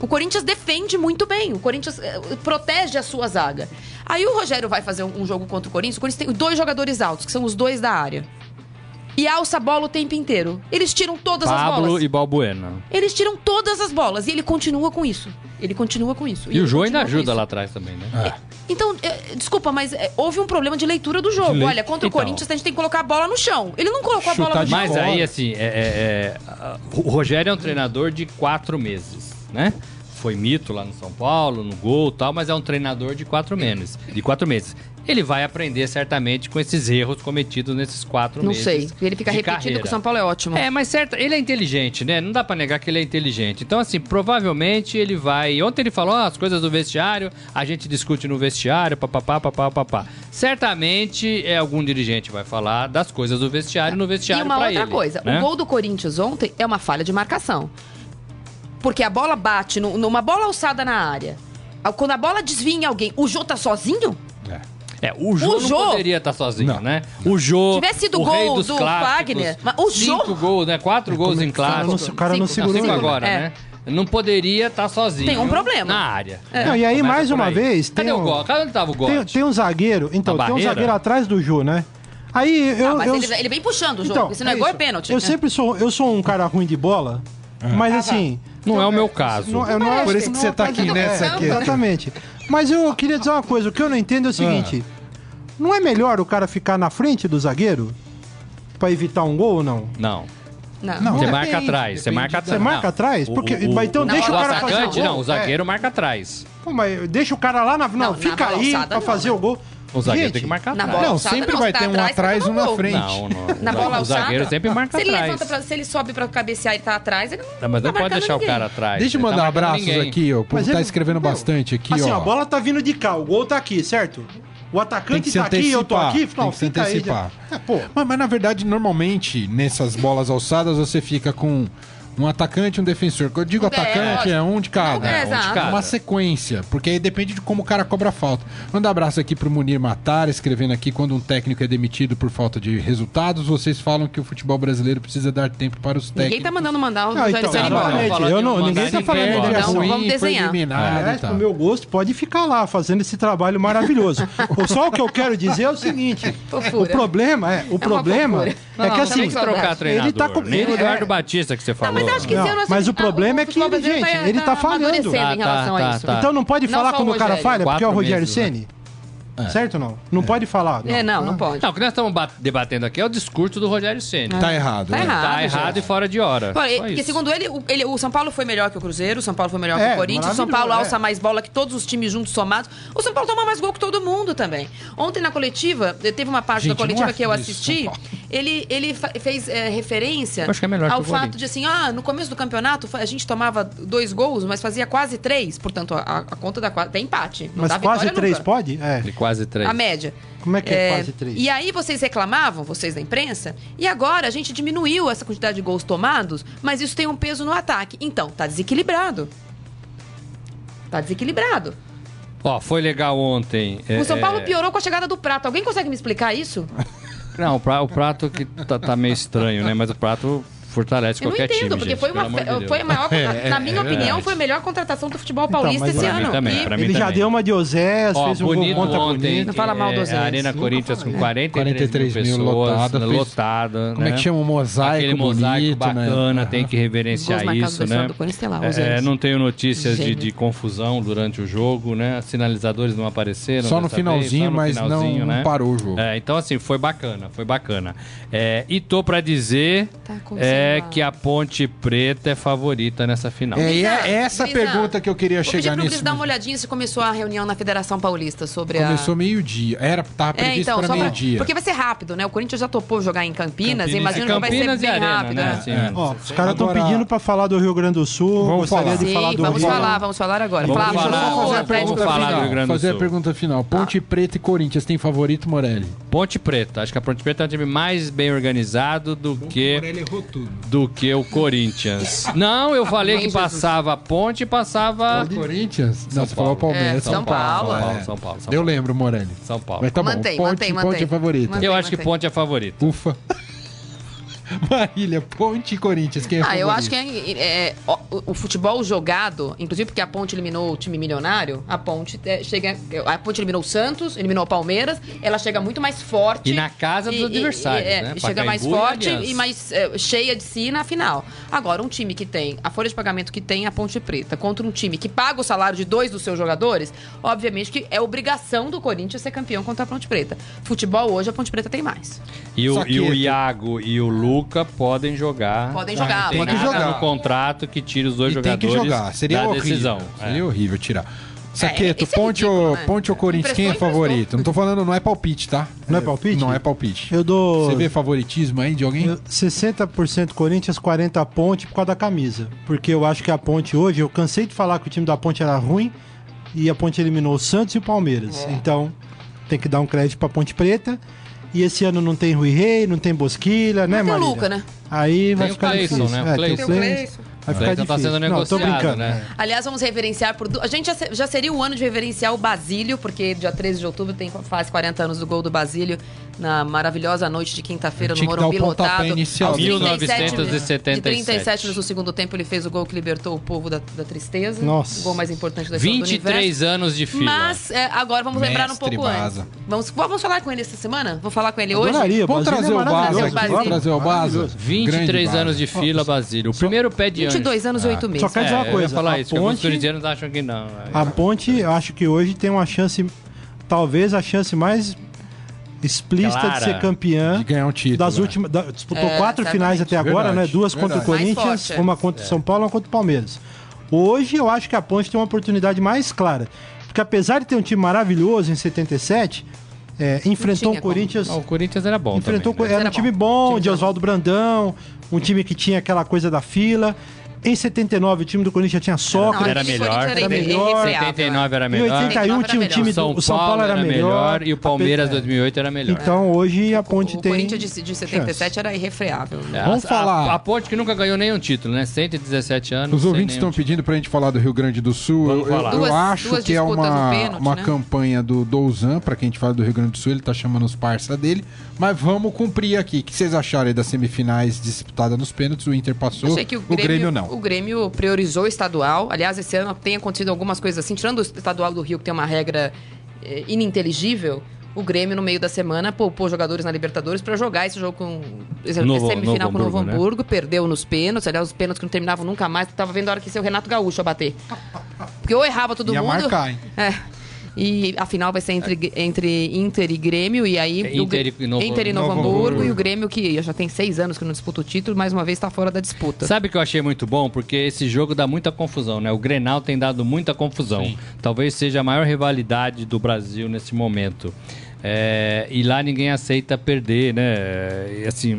Speaker 2: O Corinthians defende muito bem, o Corinthians eh, protege a sua zaga. Aí o Rogério vai fazer um jogo contra o Corinthians, o Corinthians tem dois jogadores altos, que são os dois da área. E alça a bola o tempo inteiro. Eles tiram todas as
Speaker 4: Pablo
Speaker 2: bolas.
Speaker 4: e Balbuena.
Speaker 2: Eles tiram todas as bolas e ele continua com isso. Ele continua com isso.
Speaker 4: E o
Speaker 2: ele
Speaker 4: Jô ainda ajuda lá atrás também, né?
Speaker 2: Então, é, desculpa, mas é, houve um problema de leitura do jogo.
Speaker 1: Lei-
Speaker 2: Olha, contra o
Speaker 4: Então.
Speaker 2: Corinthians a gente tem que colocar a bola no chão. Ele não colocou a bola no chão.
Speaker 4: Mas aí, assim, é, é- é, o Rogério é um treinador de quatro meses, né? Foi mito lá no São Paulo, no gol e tal, mas é um treinador de quatro meses. De quatro meses. Ele vai aprender certamente com esses erros cometidos nesses quatro
Speaker 2: Não
Speaker 4: meses.
Speaker 2: sei. Ele fica repetindo
Speaker 4: carreira.
Speaker 2: que o São Paulo é ótimo.
Speaker 4: É, mas certo, ele é inteligente, né? Não dá pra negar que ele é inteligente. Então, assim, provavelmente ele vai. Ontem ele falou "Ah, as coisas do vestiário, a gente discute no vestiário, papapá, papapá, papá. Certamente é algum dirigente vai falar das coisas do vestiário no
Speaker 2: E
Speaker 4: vestiário
Speaker 2: uma
Speaker 4: pra
Speaker 2: outra
Speaker 4: ele,
Speaker 2: coisa,
Speaker 4: né?
Speaker 2: o gol do Corinthians ontem é uma falha de marcação. Porque a bola bate no- numa bola alçada na área. Quando a bola desvia em alguém, o Jô tá sozinho?
Speaker 4: É, o Jô
Speaker 2: O
Speaker 4: não
Speaker 2: Jô-
Speaker 4: poderia estar sozinho,
Speaker 1: Não.
Speaker 4: né? O Jô.
Speaker 2: Tivesse sido
Speaker 4: o
Speaker 2: gol
Speaker 4: rei dos
Speaker 2: do
Speaker 4: clássicos,
Speaker 2: Fagner, mas o Jô-
Speaker 4: Cinco gols, né? Quatro gols em
Speaker 3: não,
Speaker 4: clássico.
Speaker 3: o cara não segurou
Speaker 4: Não, cinco agora,
Speaker 2: É.
Speaker 4: né? Não poderia estar sozinho.
Speaker 2: Tem um problema.
Speaker 4: Na área.
Speaker 3: Não, e aí,
Speaker 4: Começa
Speaker 3: mais uma
Speaker 4: aí.
Speaker 3: vez,
Speaker 4: Cadê
Speaker 3: tem
Speaker 4: o
Speaker 3: um-
Speaker 4: gol? Cadê onde tava o gol?
Speaker 3: Tem, tem um zagueiro, então, tem um zagueiro atrás do Jô, né? Aí eu.
Speaker 2: Ah, mas
Speaker 3: eu
Speaker 2: ele, ele vem puxando o jogo.
Speaker 3: então,
Speaker 2: se não é, gol, é
Speaker 3: isso.
Speaker 2: pênalti.
Speaker 3: Eu
Speaker 2: É.
Speaker 3: sempre sou, eu sou um cara ruim de bola, mas assim.
Speaker 4: Não é o meu caso.
Speaker 3: Não, não
Speaker 1: Por
Speaker 3: acho
Speaker 1: isso que você tá aqui nessa aqui.
Speaker 3: Exatamente. Mas eu queria dizer uma coisa, o que eu não entendo é o seguinte: não é melhor o cara ficar na frente do zagueiro pra evitar um gol ou não?
Speaker 4: Não.
Speaker 2: Não.
Speaker 1: Não,
Speaker 4: Você
Speaker 1: depende,
Speaker 4: marca atrás. Você marca atrás.
Speaker 3: Você marca atrás? Porque- mas então deixa
Speaker 4: o
Speaker 3: o cara fazer
Speaker 4: atacante,
Speaker 3: o gol.
Speaker 4: não. O zagueiro marca atrás.
Speaker 3: Pô, mas deixa o cara lá na. Não,
Speaker 2: Não, na
Speaker 3: fica
Speaker 2: bola
Speaker 3: aí pra
Speaker 2: não,
Speaker 3: fazer
Speaker 2: né?
Speaker 3: o gol.
Speaker 4: O zagueiro
Speaker 3: Gente,
Speaker 4: tem que marcar
Speaker 2: Na
Speaker 4: atrás.
Speaker 2: bola
Speaker 1: Não,
Speaker 2: alçada,
Speaker 1: sempre
Speaker 2: não,
Speaker 1: vai
Speaker 2: tá
Speaker 1: ter um
Speaker 2: atrás,
Speaker 1: atrás e um
Speaker 2: no
Speaker 1: na frente.
Speaker 4: Não, não.
Speaker 2: Na bola
Speaker 4: o
Speaker 2: alçada.
Speaker 4: zagueiro sempre marca
Speaker 2: se ele
Speaker 4: atrás.
Speaker 2: levanta pra, se ele sobe pra cabecear e tá atrás, ele não,
Speaker 4: Não, mas não
Speaker 2: tá
Speaker 4: pode
Speaker 2: marcando
Speaker 4: deixar o
Speaker 2: ninguém.
Speaker 4: cara atrás.
Speaker 1: Deixa eu
Speaker 4: Ele tá
Speaker 1: mandar
Speaker 4: marcando
Speaker 1: abraços
Speaker 4: ninguém.
Speaker 1: aqui, ó. O povo
Speaker 3: Mas
Speaker 1: tá
Speaker 3: ele-
Speaker 1: escrevendo
Speaker 3: meu,
Speaker 1: bastante aqui,
Speaker 3: assim,
Speaker 1: ó.
Speaker 3: a bola tá vindo de cá, o gol tá aqui, certo? O
Speaker 1: Tem
Speaker 3: atacante
Speaker 1: que se
Speaker 3: tá aqui, eu tô
Speaker 1: antecipar,
Speaker 3: aqui,
Speaker 1: tem
Speaker 3: não,
Speaker 1: que se
Speaker 3: fica aí.
Speaker 1: antecipar.
Speaker 3: Já... É, pô,
Speaker 1: Mas, mas, na verdade, normalmente, nessas bolas alçadas, você fica com Um atacante e um defensor. Quando eu digo
Speaker 2: É,
Speaker 1: atacante,
Speaker 2: lógico.
Speaker 1: é um de cada.
Speaker 2: Não, é,
Speaker 1: um de
Speaker 2: exato.
Speaker 1: cada. Uma sequência. Porque aí depende de como o cara cobra a falta. Manda um abraço aqui pro Munir Matar, escrevendo aqui quando um técnico é demitido por falta de resultados, vocês falam que o futebol brasileiro precisa dar tempo para os técnicos.
Speaker 2: Ninguém tá mandando mandar o
Speaker 3: Ah, então,
Speaker 2: embora.
Speaker 3: exatamente.
Speaker 4: Falando
Speaker 3: Eu não,
Speaker 4: não
Speaker 3: ninguém tá falando de.
Speaker 2: Então,
Speaker 3: ruim.
Speaker 2: vamos desenhar.
Speaker 1: e
Speaker 3: Aliás,
Speaker 1: tal.
Speaker 3: pro meu gosto, pode ficar lá fazendo esse trabalho maravilhoso. Só o que eu quero dizer é o seguinte: o problema é, o problema
Speaker 2: fofura.
Speaker 3: é que
Speaker 4: Não,
Speaker 3: assim,
Speaker 2: Ele
Speaker 4: treinador.
Speaker 3: tá com-
Speaker 4: Nem o
Speaker 3: ele-
Speaker 4: Eduardo
Speaker 3: é.
Speaker 4: Batista que você falou.
Speaker 2: Mas acho que
Speaker 3: Não,
Speaker 2: esse ano,
Speaker 3: mas o problema é que ele, gente, ele tá falhando.
Speaker 4: Tá,
Speaker 2: em relação
Speaker 4: tá,
Speaker 2: a isso.
Speaker 4: tá.
Speaker 3: então não pode
Speaker 2: Não
Speaker 3: falar quando
Speaker 2: o
Speaker 3: o cara falha, porque é o Rogério
Speaker 4: meses,
Speaker 3: Ceni. Certo ou não? Não pode falar.
Speaker 2: É, não, não pode.
Speaker 4: Não, o que nós estamos ba- debatendo aqui é o discurso do Rogério Ceni.
Speaker 1: Tá errado.
Speaker 2: Tá
Speaker 1: né?
Speaker 2: errado.
Speaker 4: Tá errado e fora de hora. Só
Speaker 2: porque
Speaker 4: isso.
Speaker 2: segundo ele o, ele, o São Paulo foi melhor que o Cruzeiro, o São Paulo foi melhor
Speaker 3: É,
Speaker 2: que o Corinthians, o São Paulo alça
Speaker 3: é.
Speaker 2: mais bola que todos os times juntos somados. O São Paulo toma mais gol que todo mundo também. Ontem na coletiva, eh, teve uma parte
Speaker 1: Gente,
Speaker 2: da coletiva
Speaker 1: não é
Speaker 2: que eu assisti, ele, ele fez eh, referência
Speaker 4: acho que é melhor
Speaker 2: ao fato de assim, ah, no começo do campeonato a gente tomava dois gols, mas fazia quase três, portanto a, a conta da quase, tem empate. Não
Speaker 3: Mas
Speaker 2: dá
Speaker 3: quase
Speaker 2: vitória
Speaker 3: três
Speaker 2: nunca.
Speaker 3: pode? É.
Speaker 4: Quase três.
Speaker 2: A média.
Speaker 3: Como é que é quase três?
Speaker 2: E aí vocês reclamavam, vocês da imprensa, e agora a gente diminuiu essa quantidade de gols tomados, mas isso tem um peso no ataque. Então, tá desequilibrado. Tá desequilibrado.
Speaker 4: Ó, foi legal ontem. é,
Speaker 2: O São Paulo
Speaker 4: é,
Speaker 2: piorou com a chegada do Prato. Alguém consegue me explicar isso?
Speaker 4: Não, o prato que tá, tá meio estranho, né? Mas o prato fortalece
Speaker 2: Eu não
Speaker 4: qualquer
Speaker 2: entendo,
Speaker 4: time,
Speaker 2: porque
Speaker 4: gente,
Speaker 2: foi, uma,
Speaker 4: de
Speaker 2: foi a maior, na minha
Speaker 4: é
Speaker 2: opinião, foi a melhor contratação do futebol
Speaker 3: Então,
Speaker 2: paulista
Speaker 3: mas
Speaker 2: esse
Speaker 3: pra
Speaker 4: mim
Speaker 2: ano.
Speaker 4: também,
Speaker 2: E-
Speaker 4: pra mim
Speaker 3: Ele já
Speaker 4: também.
Speaker 3: deu uma de Osés,
Speaker 4: Ó,
Speaker 3: fez um gol
Speaker 4: bonito
Speaker 3: contra
Speaker 4: ontem.
Speaker 3: bonito.
Speaker 2: Não fala mal do
Speaker 4: é,
Speaker 2: Osés.
Speaker 4: A Arena
Speaker 2: Nunca
Speaker 4: Corinthians com
Speaker 2: falei.
Speaker 4: 43 mil
Speaker 1: 43 mil
Speaker 4: pessoas,
Speaker 1: lotada, fez-
Speaker 4: lotada.
Speaker 1: Como é
Speaker 4: né?
Speaker 1: que chama? Um mosaico
Speaker 4: Aquele mosaico
Speaker 1: bonito, né?
Speaker 4: bacana, tem que reverenciar isso, né? É, não tenho notícias de, de confusão durante o jogo, né? Sinalizadores não apareceram.
Speaker 1: Só no finalzinho,
Speaker 4: vez, só no
Speaker 1: mas
Speaker 4: finalzinho,
Speaker 1: não
Speaker 4: né?
Speaker 1: parou o jogo.
Speaker 4: É, então, assim, foi bacana, foi bacana. É, e tô pra dizer
Speaker 2: Tá
Speaker 4: é, que a Ponte Preta é favorita nessa final.
Speaker 1: É, e é essa
Speaker 2: Brisa,
Speaker 1: pergunta que eu queria
Speaker 2: Vou pedir
Speaker 1: chegar
Speaker 2: pro
Speaker 1: nesse.
Speaker 2: Cris dar uma olhadinha se começou a reunião na Federação Paulista sobre a...
Speaker 1: Começou meio-dia. Era, tava
Speaker 2: É,
Speaker 1: previsto
Speaker 2: então, só pra...
Speaker 1: meio-dia.
Speaker 2: Porque vai ser rápido, né? O Corinthians já topou jogar em Campinas,
Speaker 1: Campinas-
Speaker 2: e imagino que vai ser
Speaker 4: Campinas e
Speaker 2: bem
Speaker 4: Arena,
Speaker 2: rápido,
Speaker 4: né?
Speaker 2: né?
Speaker 4: Assim,
Speaker 3: Ó, os caras estão
Speaker 1: Agora-
Speaker 3: pedindo pra falar do Rio Grande do Sul.
Speaker 1: Vamos
Speaker 3: gostaria
Speaker 1: falar.
Speaker 3: de
Speaker 2: Sim,
Speaker 3: falar do
Speaker 2: vamos
Speaker 3: Rio.
Speaker 2: falar, vamos falar agora.
Speaker 4: Vamos
Speaker 2: Flávio,
Speaker 4: falar- vamos fazer a
Speaker 2: Atlético
Speaker 4: pergunta
Speaker 2: Paranaense.
Speaker 4: final. Rio Grande do
Speaker 1: fazer a
Speaker 4: Sul.
Speaker 1: pergunta final. Ponte Preta e Corinthians tem favorito, Morelli?
Speaker 4: Ponte Preta. Acho que a Ponte Preta é um time mais bem organizado do que
Speaker 1: errou tudo.
Speaker 4: Do que o Corinthians. Não, eu falei
Speaker 2: Amém,
Speaker 4: que
Speaker 2: Jesus.
Speaker 4: passava a Ponte e passava
Speaker 1: Corinthians? Não, você
Speaker 4: Paulo.
Speaker 1: falou Palmeiras.
Speaker 2: É, São Paulo.
Speaker 4: São Paulo,
Speaker 1: É.
Speaker 4: São Paulo, São
Speaker 1: Eu
Speaker 4: Paulo.
Speaker 1: lembro, Morelli.
Speaker 4: São Paulo.
Speaker 1: Mas tá bom.
Speaker 2: Mantém,
Speaker 1: Ponte,
Speaker 2: mantém,
Speaker 1: Ponte
Speaker 2: mantém.
Speaker 1: é favorito.
Speaker 2: Mantém.
Speaker 4: Eu acho que Ponte é favorito.
Speaker 1: Ufa. Marília, Ponte e Corinthians, quem é
Speaker 2: Ah, eu acho que é, é, o, o futebol jogado, inclusive porque a Ponte eliminou o time milionário, a Ponte é, chega. A Ponte eliminou o Santos, eliminou o Palmeiras, ela chega muito mais forte.
Speaker 4: E na casa dos adversários,
Speaker 2: é,
Speaker 4: né?
Speaker 2: Chega mais
Speaker 4: Pacaembu e
Speaker 2: forte
Speaker 4: Aliança.
Speaker 2: e mais é, cheia de si na final. Agora, um time que tem a folha de pagamento que tem a Ponte Preta contra um time que paga o salário de dois dos seus jogadores, obviamente que é obrigação do Corinthians ser campeão contra a Ponte Preta. Futebol hoje, a Ponte Preta tem mais.
Speaker 4: E o, e o Iago e o Luca podem jogar.
Speaker 2: Podem jogar,
Speaker 4: Tem
Speaker 1: podem
Speaker 4: nada
Speaker 1: jogar.
Speaker 4: no contrato que tira os dois
Speaker 1: E tem que
Speaker 4: jogadores
Speaker 1: jogar. Seria horrível.
Speaker 4: decisão.
Speaker 1: Seria
Speaker 4: É.
Speaker 1: horrível tirar. Saqueto,
Speaker 2: isso é
Speaker 1: Ponte,
Speaker 2: ridículo,
Speaker 1: ou,
Speaker 2: né?
Speaker 1: Ponte ou Corinthians, quem é favorito? Não tô falando, não é palpite, tá?
Speaker 3: Não é palpite?
Speaker 1: Não é palpite.
Speaker 3: Eu dou
Speaker 1: Você vê favoritismo aí de alguém?
Speaker 3: eu- 60% Corinthians, 40% Ponte por causa da camisa. Porque eu acho que a Ponte hoje, eu cansei de falar que o time da Ponte era ruim e a Ponte eliminou o Santos e o Palmeiras.
Speaker 2: É.
Speaker 3: Então, tem que dar um crédito pra Ponte Preta. E esse ano não tem Rui Rei, não tem Bosquilha, né,
Speaker 2: Mas tem o
Speaker 3: Marília?
Speaker 2: Luca, né?
Speaker 3: Aí vai
Speaker 4: o
Speaker 3: ficar difícil.
Speaker 4: né? O
Speaker 3: É, tem o
Speaker 4: Cleison.
Speaker 3: Vai ficar
Speaker 4: Cleison tá sendo
Speaker 3: não, tô
Speaker 4: negociado,
Speaker 3: brincando.
Speaker 4: né?
Speaker 2: Aliás, vamos reverenciar por. du- A gente já, se- já seria o ano de reverenciar o Basílio, porque dia 13 de outubro tem, faz 40 anos do gol do Basílio, na maravilhosa noite de quinta-feira no Morumbi lotado.
Speaker 1: inicial.
Speaker 2: Aos
Speaker 4: 1977.
Speaker 2: 37, de 37 no segundo tempo, ele fez o gol que libertou o povo da, da tristeza.
Speaker 3: Nossa.
Speaker 2: O gol mais importante da história do universo.
Speaker 4: 23 anos de fila.
Speaker 2: Mas é, agora vamos lembrar um
Speaker 1: Mestre
Speaker 2: pouco
Speaker 1: Baza.
Speaker 2: antes. Vamos, vamos falar com ele essa semana? Vou falar com ele hoje?
Speaker 3: Adoraria,
Speaker 1: Vamos
Speaker 3: Basílio
Speaker 1: trazer
Speaker 3: é
Speaker 1: o Baza
Speaker 3: maravilhoso.
Speaker 1: aqui.
Speaker 2: Basílio.
Speaker 1: Vamos trazer o Baza.
Speaker 3: Maravilhoso.
Speaker 4: 23
Speaker 1: Grande
Speaker 4: anos de fila, Basílio. O primeiro pé de
Speaker 2: 22 anos e 8 meses.
Speaker 3: Só quero dizer uma
Speaker 4: É, eu
Speaker 3: coisa.
Speaker 4: falar
Speaker 3: a
Speaker 4: isso,
Speaker 3: Ponte,
Speaker 4: corintianos acham que não.
Speaker 3: a Ponte, acho que hoje tem uma chance, talvez a chance mais explícita
Speaker 4: Clara.
Speaker 3: de ser campeã
Speaker 1: De ganhar um título.
Speaker 3: das
Speaker 1: né?
Speaker 3: últimas. da- disputou
Speaker 2: É,
Speaker 3: quatro finais até agora,
Speaker 1: Verdade,
Speaker 3: né? Duas contra o
Speaker 1: verdade.
Speaker 3: Corinthians,
Speaker 2: forte, é.
Speaker 3: uma contra o São Paulo, uma contra o Palmeiras. Hoje eu acho que a Ponte tem uma oportunidade mais clara. Porque apesar de ter um time maravilhoso em 77, é, enfrentou o Corinthians.
Speaker 4: Ah, o Corinthians era bom
Speaker 3: enfrentou
Speaker 4: também, né?
Speaker 3: era um
Speaker 2: Era
Speaker 3: time
Speaker 2: bom. Time
Speaker 3: de Oswaldo Brandão, um time que tinha aquela coisa da fila. Em 79, o time do Corinthians tinha
Speaker 2: Não,
Speaker 3: Sócrates.
Speaker 4: Era
Speaker 2: aquele
Speaker 4: melhor.
Speaker 3: Era melhor.
Speaker 2: irrefreável,
Speaker 4: 79 era
Speaker 3: Em
Speaker 4: melhor.
Speaker 3: 81 tinha o time do
Speaker 4: São
Speaker 3: o São Paulo era melhor.
Speaker 4: E o Palmeiras
Speaker 3: É.
Speaker 4: 2008 era melhor.
Speaker 3: Então hoje a Ponte
Speaker 2: O
Speaker 3: tem.
Speaker 2: Corinthians de, de 77 era irrefreável.
Speaker 4: É,
Speaker 1: Vamos
Speaker 4: a,
Speaker 1: falar-
Speaker 4: A, a Ponte que nunca ganhou nenhum título, né? 117 anos.
Speaker 1: Os ouvintes estão pedindo pra gente falar do Rio Grande do Sul.
Speaker 4: Vamos
Speaker 1: eu,
Speaker 4: falar.
Speaker 1: eu
Speaker 2: Duas-
Speaker 1: acho
Speaker 2: duas
Speaker 1: que é uma,
Speaker 2: pênalti,
Speaker 1: uma
Speaker 2: né?
Speaker 1: campanha do Douzan, pra quem a gente fala do Rio Grande do Sul, ele tá chamando os parça dele. Mas vamos cumprir aqui. O que vocês acharam aí das semifinais disputadas nos pênaltis? O Inter passou,
Speaker 2: Achei que o
Speaker 1: o
Speaker 2: Grêmio
Speaker 1: não.
Speaker 2: O Grêmio priorizou o estadual. Aliás, esse ano tem acontecido algumas coisas assim. Tirando o estadual do Rio, que tem uma regra eh, ininteligível, o Grêmio, no meio da semana, poupou jogadores na Libertadores para jogar esse jogo com. Esse
Speaker 4: Novo-
Speaker 2: semifinal
Speaker 4: Novo
Speaker 2: com o Novo
Speaker 4: Hamburgo, né?
Speaker 2: Perdeu nos pênaltis. Aliás, os pênaltis que não terminavam nunca mais. Tava vendo a hora que ia ser o Renato Gaúcho a bater. Porque ou errava todo
Speaker 1: Ia
Speaker 2: mundo.
Speaker 1: marcar, hein?
Speaker 2: É. E a final vai ser entre, entre Inter e Grêmio, e aí.
Speaker 4: É,
Speaker 2: o
Speaker 4: Inter e Novo-
Speaker 2: Inter e Novo,
Speaker 1: Novo
Speaker 2: Hamburgo,
Speaker 1: Hamburgo.
Speaker 2: e o Grêmio, que já tem seis anos que não disputa o título, mais uma vez está fora da disputa.
Speaker 4: Sabe o que eu achei muito bom? Porque esse jogo dá muita confusão, né? O Grenal tem dado muita confusão. Talvez seja a maior rivalidade do Brasil nesse momento. É, e lá ninguém aceita perder, né? E, assim,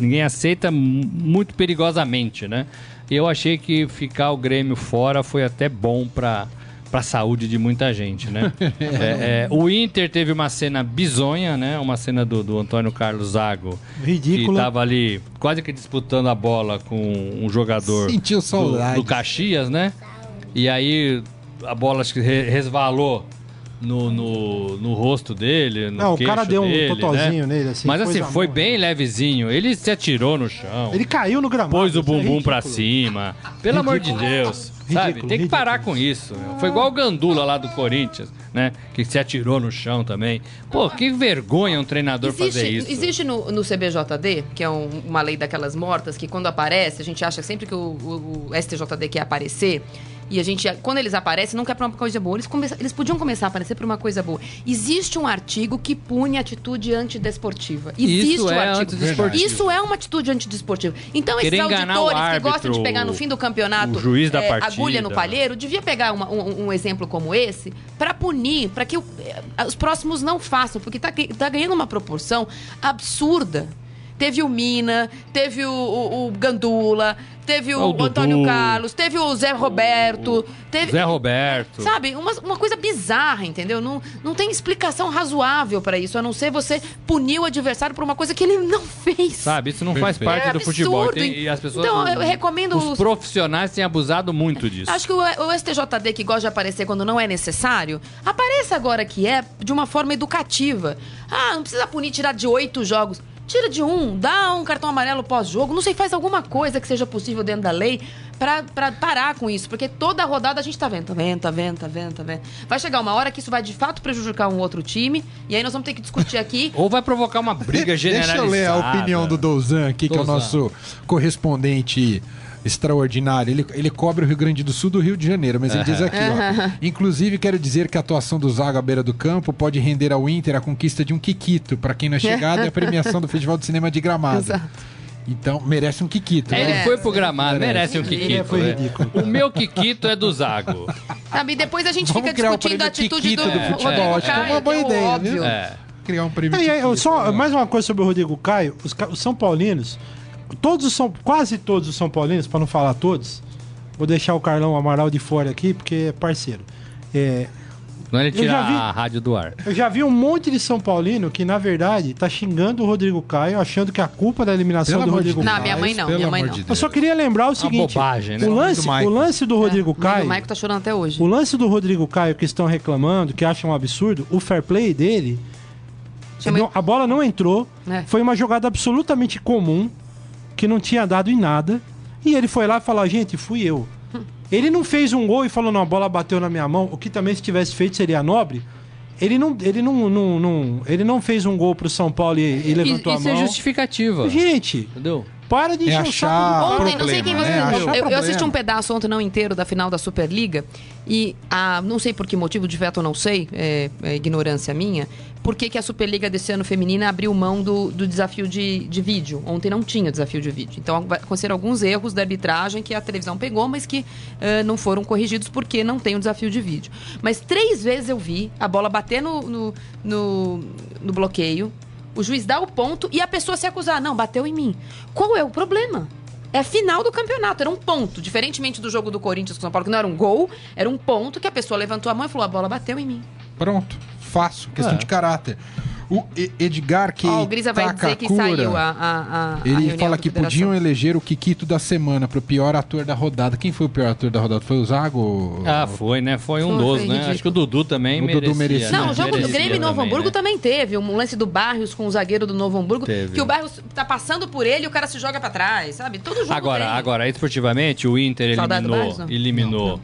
Speaker 4: ninguém aceita mu- muito perigosamente, né? E eu achei que ficar o Grêmio fora foi até bom para para a saúde de muita gente, né? É, é, o Inter teve uma cena bizonha, né? Uma cena do, do Antônio Carlos Zago.
Speaker 3: Ridícula.
Speaker 4: Que tava ali quase que disputando a bola com um jogador
Speaker 1: Sentiu
Speaker 4: do,
Speaker 1: saudade.
Speaker 4: do Caxias, né? E aí a bola acho que re- resvalou no, no, no rosto dele. No
Speaker 3: Não, o cara deu um
Speaker 4: dele,
Speaker 3: totozinho
Speaker 4: né?
Speaker 3: nele, assim,
Speaker 4: Mas assim, foi
Speaker 3: boa.
Speaker 4: bem levezinho. Ele se atirou no chão.
Speaker 3: Ele caiu no gramado.
Speaker 4: Pôs o
Speaker 3: é
Speaker 4: bumbum pra
Speaker 3: ridículo.
Speaker 4: cima. Pelo amor de Deus. Sabe?
Speaker 3: Ridículo,
Speaker 4: Tem que
Speaker 3: ridículo.
Speaker 4: parar com isso. meu. Foi igual o Gandula lá do Corinthians, né? Que se atirou no chão também. Pô, que vergonha um treinador fazer isso.
Speaker 2: existe no, no CBJD, que é um- uma lei daquelas mortas, que quando aparece, a gente acha sempre que o, o- o STJD quer aparecer. E a gente, quando eles aparecem, não quer pra uma coisa boa. Eles, come- eles podiam começar a aparecer por uma coisa boa. Existe um artigo que pune atitude antidesportiva. Existe
Speaker 4: Isso
Speaker 2: um
Speaker 4: é
Speaker 2: artigo. Isso é uma atitude antidesportiva. Então,
Speaker 4: Querer
Speaker 2: esses auditores
Speaker 4: o
Speaker 2: que gostam de
Speaker 4: árbitro,
Speaker 2: pegar no fim do campeonato
Speaker 4: o juiz da
Speaker 2: é,
Speaker 4: partida.
Speaker 2: agulha no palheiro, devia pegar uma- um, um exemplo como esse pra punir, pra que o- eh, os próximos não façam, porque tá, tá ganhando uma proporção absurda. Teve o Mina, teve o, o- o Gandula, teve o,
Speaker 4: O Dudu.
Speaker 2: Antônio Carlos, teve o Zé Roberto, teve.
Speaker 4: Zé Roberto.
Speaker 2: Sabe, uma, uma coisa bizarra, entendeu? Não, não tem explicação razoável pra isso, a não ser você punir o adversário por uma coisa que ele não fez.
Speaker 4: Sabe, isso não faz
Speaker 1: Perfeito.
Speaker 4: parte
Speaker 2: É
Speaker 4: do
Speaker 2: absurdo.
Speaker 4: futebol. Tem- e as pessoas,
Speaker 2: Então, eu recomendo
Speaker 4: Os
Speaker 2: os-
Speaker 4: profissionais têm abusado muito disso.
Speaker 2: Acho que o, o STJD, que gosta de aparecer quando não é necessário, apareça agora que é de uma forma educativa. Ah, não precisa punir, tirar de oito jogos. Tira de um, dá um cartão amarelo pós-jogo, não sei, faz alguma coisa que seja possível dentro da lei pra, pra parar com isso. Porque toda rodada a gente tá vendo, tá vendo, tá vendo, tá vendo, tá vendo. Vai chegar uma hora que isso vai de fato prejudicar um outro time, e aí nós vamos ter que discutir aqui.
Speaker 4: Ou vai provocar uma briga
Speaker 1: Deixa
Speaker 4: generalizada.
Speaker 1: eu ler a opinião do Douzan aqui, que é o nosso correspondente extraordinário. Ele, ele cobre o Rio Grande do Sul do Rio de Janeiro, mas ele diz aqui, ó. Inclusive, quero dizer que a atuação do Zaga à beira do campo pode render ao Inter a conquista de um Kikito, para quem não é chegado, é a premiação do Festival de Cinema de Gramado.
Speaker 2: Exato.
Speaker 1: Então, merece um Kikito.
Speaker 4: É,
Speaker 1: né?
Speaker 4: Ele foi pro gramado, merece um
Speaker 2: Ele
Speaker 4: Kikito.
Speaker 3: foi
Speaker 4: né?
Speaker 3: ridículo.
Speaker 4: O meu Kikito é do Zago.
Speaker 2: Sabe, e depois a gente
Speaker 1: Vamos
Speaker 2: fica
Speaker 1: criar o
Speaker 2: discutindo a
Speaker 1: prêmio
Speaker 2: atitude do,
Speaker 1: Kikito do
Speaker 2: Rodrigo
Speaker 1: futebol, acho que é uma boa
Speaker 2: é
Speaker 1: ideia,
Speaker 2: óbvio.
Speaker 1: viu?
Speaker 4: É.
Speaker 1: Criar um prêmio
Speaker 3: É, e
Speaker 1: Kikito.
Speaker 3: só, mais uma coisa sobre o Rodrigo Caio. Os, os São Paulinos, todos os São, quase todos os São Paulinos, para não falar todos, vou deixar o Carlão Amaral de fora aqui, porque é parceiro. É,
Speaker 4: Não ele
Speaker 3: Eu já
Speaker 4: tira
Speaker 3: vi-
Speaker 4: a rádio do ar.
Speaker 3: eu já vi um monte de São Paulino que, na verdade, tá xingando o Rodrigo Caio, achando que a culpa da eliminação
Speaker 1: Pelo
Speaker 3: do
Speaker 1: amor de
Speaker 3: Rodrigo
Speaker 1: Deus.
Speaker 2: Não, minha mãe não,
Speaker 1: Pelo
Speaker 2: minha mãe não.
Speaker 1: de
Speaker 3: Eu só queria lembrar o seguinte:
Speaker 4: bobagem, né?
Speaker 3: o, lance, o lance do Rodrigo
Speaker 2: É, o
Speaker 3: Caio.
Speaker 2: Maico tá chorando até hoje.
Speaker 3: O lance do Rodrigo Caio que estão reclamando, que acham um absurdo, o fair play dele, não- a bola não entrou,
Speaker 2: É.
Speaker 3: foi uma jogada absolutamente comum, que não tinha dado em nada, e ele foi lá e falou, gente, fui eu. Ele não fez um gol e falou, não, a bola bateu na minha mão, o que também se tivesse feito seria nobre. Ele não, ele não, não, não- ele não fez um gol pro São Paulo e, e levantou
Speaker 4: Isso
Speaker 3: a
Speaker 4: é
Speaker 3: mão.
Speaker 4: justificativa.
Speaker 3: Gente,
Speaker 4: Entendeu?
Speaker 3: para de
Speaker 1: É achar-
Speaker 2: Ontem, não sei quem
Speaker 1: problema,
Speaker 2: você.
Speaker 1: né? Achar
Speaker 2: eu, eu
Speaker 1: problema.
Speaker 2: assisti um pedaço ontem, não inteiro, da final da Superliga. E a, não sei por que motivo, de fato eu não sei, é, é ignorância minha, por que, que a Superliga desse ano feminina abriu mão do, do desafio de, de vídeo. Ontem não tinha desafio de vídeo. Então vai acontecer alguns erros da arbitragem que a televisão pegou, mas que eh, não foram corrigidos porque não tem o desafio de vídeo. Mas três vezes eu vi a bola bater no, no, no, no bloqueio. O juiz dá o ponto e a pessoa se acusar. Não, bateu em mim. Qual é o problema? É final do campeonato, era um ponto. Diferentemente do jogo do Corinthians com São Paulo, que não era um gol, era um ponto que a pessoa levantou a mão e falou: a bola bateu em mim.
Speaker 1: Pronto, fácil, questão
Speaker 4: É.
Speaker 1: de caráter. O Edgar que
Speaker 2: Ó, o Grisa vai dizer que saiu a, a, a- a
Speaker 1: Ele
Speaker 2: reunião
Speaker 1: fala que podiam eleger o Kikito da semana pro pior ator da rodada. Quem foi o pior ator da rodada? Foi o Zago?
Speaker 4: Ah, foi, né? Foi um dos, né?
Speaker 2: ridículo.
Speaker 4: Acho que o Dudu também
Speaker 1: O Dudu
Speaker 4: merecia.
Speaker 1: merecia.
Speaker 2: Não,
Speaker 4: né?
Speaker 2: o jogo do
Speaker 4: Merecia
Speaker 2: Grêmio e Novo
Speaker 4: também,
Speaker 2: Hamburgo
Speaker 4: né?
Speaker 2: também teve. Um lance do Barrios com o zagueiro do Novo Hamburgo.
Speaker 4: Teve.
Speaker 2: Que o Barrios tá passando por ele e o cara se joga pra trás, sabe? Todo jogo
Speaker 4: Agora,
Speaker 2: tem.
Speaker 4: agora, esportivamente, o Inter
Speaker 2: Saudade do
Speaker 4: eliminou,
Speaker 2: Barça?
Speaker 4: eliminou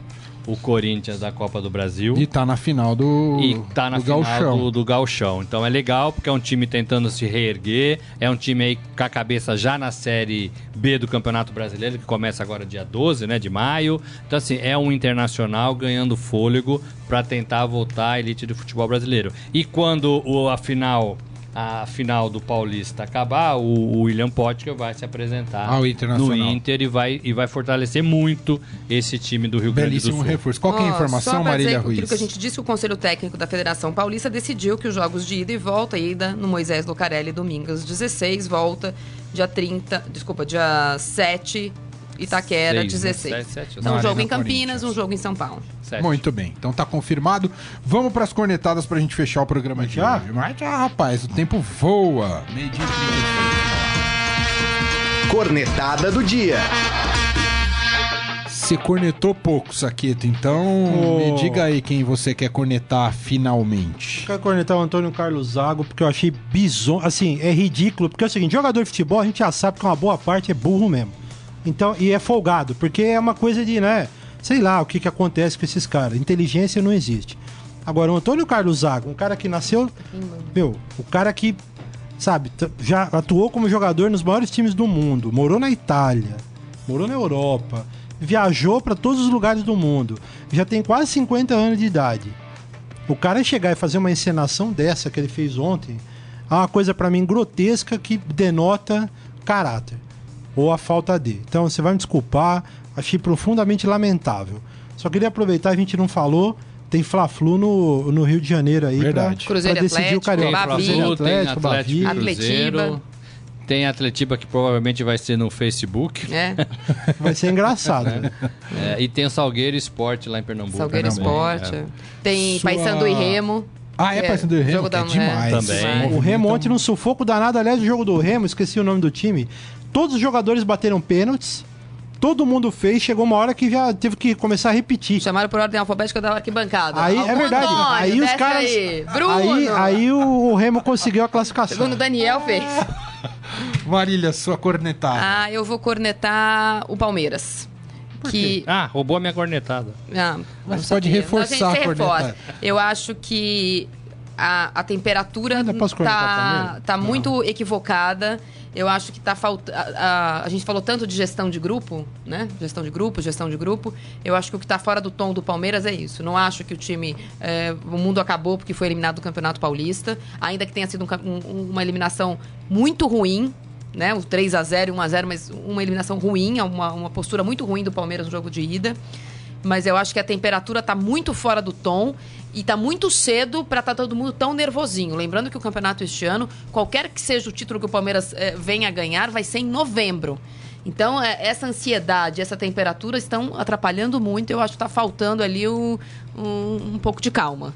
Speaker 4: o Corinthians da Copa do Brasil.
Speaker 1: E tá na final do,
Speaker 4: E tá na
Speaker 1: do
Speaker 4: final
Speaker 1: Gauchão.
Speaker 4: do, do Gauchão. Então é legal, porque é um time tentando se reerguer. É um time aí com a cabeça já na Série B do Campeonato Brasileiro, que começa agora dia 12 né, de maio. Então, assim, é um internacional ganhando fôlego para tentar voltar à elite do futebol brasileiro. E quando o, a final. A final do Paulista acabar, o, o William Potker vai se apresentar
Speaker 1: Ao
Speaker 4: no. Inter e vai, e vai fortalecer muito esse time do Rio Grande do
Speaker 1: Belíssimo
Speaker 4: Sul.
Speaker 1: reforço. Qual que é a informação, Marília
Speaker 2: dizer
Speaker 1: Ruiz?
Speaker 2: Aquilo que a gente disse, que o Conselho Técnico da Federação Paulista decidiu que os jogos de ida e volta, ida no Moisés Lucarelli, domingo às 16, volta dia 30, desculpa, dia 7, Itaquera,
Speaker 4: Seis, né?
Speaker 2: 16.
Speaker 4: Sete, sete,
Speaker 2: então, um jogo em Campinas,
Speaker 1: Corinthians.
Speaker 2: um jogo em São Paulo.
Speaker 4: Sete.
Speaker 1: Muito bem, então tá confirmado. Vamos pras cornetadas pra gente fechar o programa de
Speaker 3: já?
Speaker 1: hoje. Mas já, rapaz, o tempo voa. Meio dia 36.
Speaker 5: Cornetada do dia.
Speaker 1: Você cornetou pouco, Saqueto, então
Speaker 3: Ô.
Speaker 1: me diga aí quem você quer cornetar finalmente.
Speaker 3: Quero cornetar o Antônio Carlos Zago, porque eu achei bizonho. Assim, é ridículo, porque é o seguinte: jogador de futebol a gente já sabe que uma boa parte é burro mesmo. Então, e é folgado, porque é uma coisa de, né? Sei lá o que, que acontece com esses caras. Inteligência não existe. Agora, o Antônio Carlos Zago, um cara que nasceu. Meu, o cara que, sabe, já atuou como jogador nos maiores times do mundo, morou na Itália, morou na Europa, viajou para todos os lugares do mundo, já tem quase 50 anos de idade. O cara chegar e fazer uma encenação dessa que ele fez ontem é uma coisa pra mim grotesca que denota caráter ou a falta de. Então você vai me desculpar, achei profundamente lamentável. Só queria aproveitar, a gente não falou, tem Fla-Flu no, no Rio de Janeiro aí
Speaker 1: Verdade.
Speaker 3: pra,
Speaker 2: Cruzeiro
Speaker 3: pra decidir o
Speaker 2: Atlético,
Speaker 3: Carioca.
Speaker 2: Bavi.
Speaker 3: Cruzeiro
Speaker 4: Fla-Flu, tem
Speaker 3: Atlético,
Speaker 4: Atlético. Cruzeiro.
Speaker 2: Atletiba.
Speaker 4: Tem Atletiba que provavelmente vai ser no Facebook.
Speaker 2: É,
Speaker 3: Vai ser engraçado. né?
Speaker 4: É, e tem o Salgueiro Esporte lá em Pernambuco.
Speaker 2: Salgueiro
Speaker 4: também,
Speaker 2: Esporte.
Speaker 4: é.
Speaker 2: Tem
Speaker 1: Sua-
Speaker 2: Paysandu e Remo.
Speaker 1: Ah, é
Speaker 2: que
Speaker 1: Paysandu e Remo, é demais.
Speaker 4: Também.
Speaker 3: O Remo ontem num sufoco danado. Aliás, o jogo do Remo, esqueci o nome do time. Todos os jogadores bateram pênaltis. Todo mundo fez. Chegou uma hora que já teve que começar a repetir.
Speaker 2: Chamaram por ordem alfabética da arquibancada.
Speaker 3: Aí é verdade.
Speaker 2: Antônio,
Speaker 3: aí os caras.
Speaker 2: Aí, Bruno.
Speaker 3: Aí, aí o, o Remo conseguiu a classificação.
Speaker 2: Segundo o Daniel fez.
Speaker 1: Marília, sua cornetada.
Speaker 2: Ah, eu vou cornetar o Palmeiras. Que
Speaker 4: Ah, roubou a minha cornetada.
Speaker 2: Ah,
Speaker 1: Mas
Speaker 2: não
Speaker 1: pode
Speaker 2: sabia.
Speaker 1: reforçar
Speaker 2: Não, a gente
Speaker 1: a cornetada.
Speaker 2: Eu acho que a, a temperatura
Speaker 3: Ainda posso cornetar
Speaker 2: tá,
Speaker 3: também?
Speaker 2: tá muito equivocada. Eu acho que tá faltando. A, a- a gente falou tanto de gestão de grupo, né? Gestão de grupo, gestão de grupo. Eu acho que o que tá fora do tom do Palmeiras é isso. Não acho que o time. é, o mundo acabou porque foi eliminado do Campeonato Paulista. Ainda que tenha sido um um- uma eliminação muito ruim. Né, o 3 a 0 e 1 a 0 mas uma eliminação ruim, uma, uma postura muito ruim do Palmeiras no jogo de ida mas eu acho que a temperatura tá muito fora do tom e tá muito cedo para estar todo mundo tão nervosinho. Lembrando que o campeonato este ano, qualquer que seja o título que o Palmeiras eh, venha a ganhar, vai ser em novembro. Então, eh, essa ansiedade, essa temperatura estão atrapalhando muito. Eu acho que tá faltando ali o- um, um pouco de calma.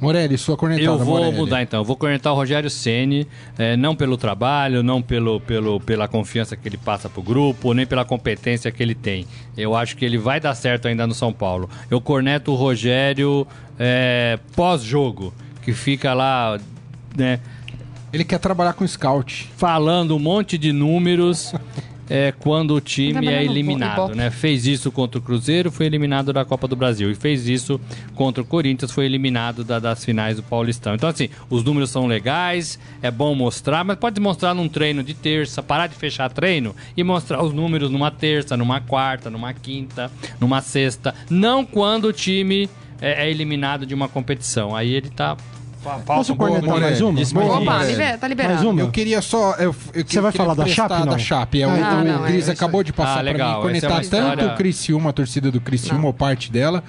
Speaker 1: Morelli, sua cornetada,
Speaker 4: Eu vou
Speaker 1: Morelli.
Speaker 4: mudar então. Eu vou cornetar o Rogério Ceni, não pelo trabalho, não pelo, pelo, pela confiança que ele passa pro grupo, nem pela competência que ele tem. Eu acho que ele vai dar certo ainda no São Paulo. Eu corneto o Rogério é, pós-jogo, que fica lá, né,
Speaker 1: Ele quer trabalhar com scout.
Speaker 4: falando um monte de números. É quando o time é eliminado, né? Fez isso contra o Cruzeiro, foi eliminado da Copa do Brasil. E fez isso contra o Corinthians, foi eliminado da- das finais do Paulistão. Então, assim, os números são legais, é bom mostrar, mas pode mostrar num treino de terça, parar de fechar treino e mostrar os números numa terça, numa quarta, numa quinta, numa sexta. Não quando o time é, é eliminado de uma competição. Aí ele tá
Speaker 3: Posso cornetar mais uma?
Speaker 2: Opa,
Speaker 1: é.
Speaker 2: liber- tá liberado.
Speaker 3: Mais uma?
Speaker 1: Eu queria só. Eu, eu
Speaker 3: Você vai
Speaker 1: queria
Speaker 3: falar da Chape, não?
Speaker 1: Da Chape. É, o,
Speaker 3: Ah,
Speaker 1: o
Speaker 2: não, é
Speaker 1: Cris
Speaker 2: isso
Speaker 1: acabou de passar
Speaker 4: Ah,
Speaker 1: pra mim
Speaker 4: é
Speaker 1: conectar
Speaker 4: história-
Speaker 1: tanto o Criciúma, a torcida do Criciúma, ou parte dela,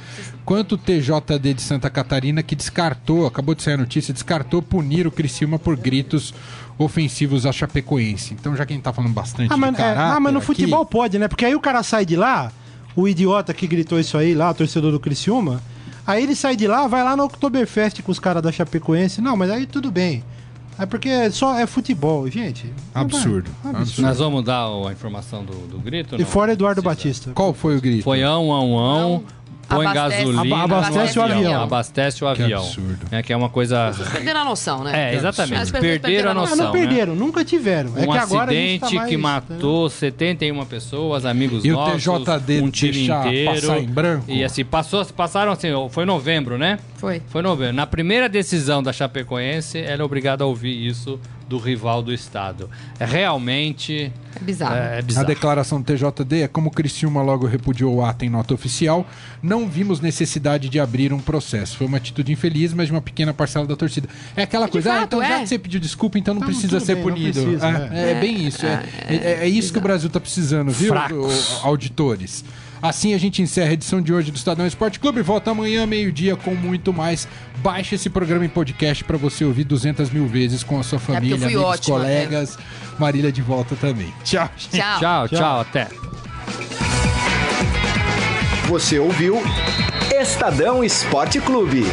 Speaker 1: quanto o TJD de Santa Catarina, que descartou, acabou de sair a notícia, descartou punir o Criciúma por gritos ofensivos à Chapecoense. Então, já que a gente tá falando bastante
Speaker 3: Ah,
Speaker 1: de
Speaker 3: mas, é, ah, mas no
Speaker 1: aqui,
Speaker 3: futebol pode, né? Porque aí o cara sai de lá, o idiota que gritou isso aí lá, o torcedor do Criciúma, aí ele sai de lá, vai lá no Oktoberfest com os caras da Chapecoense. Não, mas aí tudo bem. É porque só é futebol, gente.
Speaker 1: Absurdo.
Speaker 3: vai.
Speaker 1: absurdo.
Speaker 4: Nós vamos dar a informação do, do grito?
Speaker 3: E
Speaker 4: não?
Speaker 3: fora Eduardo. Batista.
Speaker 1: Qual foi o grito?
Speaker 4: Foi ão, ão, ão. Põe
Speaker 2: Abastece-
Speaker 4: gasolina.
Speaker 3: Aba- abastece
Speaker 4: no
Speaker 3: o avião.
Speaker 4: Abastece o
Speaker 1: Que
Speaker 4: avião.
Speaker 1: absurdo.
Speaker 4: É que é uma coisa.
Speaker 2: Perderam a noção, né?
Speaker 4: É, exatamente. Perderam a
Speaker 2: perderam a
Speaker 4: noção.
Speaker 3: não
Speaker 4: né?
Speaker 3: perderam, nunca tiveram. é
Speaker 4: Um
Speaker 3: que agora a gente
Speaker 4: acidente
Speaker 3: tá mais,
Speaker 4: que matou 71 pessoas, amigos
Speaker 1: E o
Speaker 4: nossos,
Speaker 1: TJD
Speaker 4: um time inteiro.
Speaker 1: passar em branco?
Speaker 4: E assim, passou, passaram assim, foi novembro, né?
Speaker 2: Foi.
Speaker 4: Foi novembro. Na primeira decisão da Chapecoense, ela é obrigada a ouvir isso do rival do estado. É realmente
Speaker 2: É bizarro.
Speaker 4: é, é
Speaker 1: A
Speaker 4: bizarro.
Speaker 1: declaração do TJD é como Criciúma logo repudiou o ato em nota oficial, não vimos necessidade de abrir um processo. Foi uma atitude infeliz, mas de uma pequena parcela da torcida. É aquela coisa, ah,
Speaker 2: fato,
Speaker 1: então já
Speaker 2: é.
Speaker 1: que você pediu desculpa, então não
Speaker 3: Então,
Speaker 1: precisa ser
Speaker 3: bem,
Speaker 1: punido.
Speaker 3: precisa,
Speaker 1: é, é bem isso. É, é- é isso que o Brasil tá precisando, viu,
Speaker 4: Fracos.
Speaker 1: auditores? Assim a gente encerra a edição de hoje do Estadão Esporte Clube. Volta amanhã, meio-dia, com muito mais. Baixe esse programa em podcast para você ouvir 200 mil vezes com a sua
Speaker 2: eu
Speaker 1: família,
Speaker 2: fui
Speaker 1: amigos,
Speaker 2: ótima,
Speaker 1: colegas. Marília de volta também. Tchau, gente.
Speaker 2: Tchau.
Speaker 4: Tchau, tchau, até.
Speaker 5: Você ouviu Estadão Esporte Clube.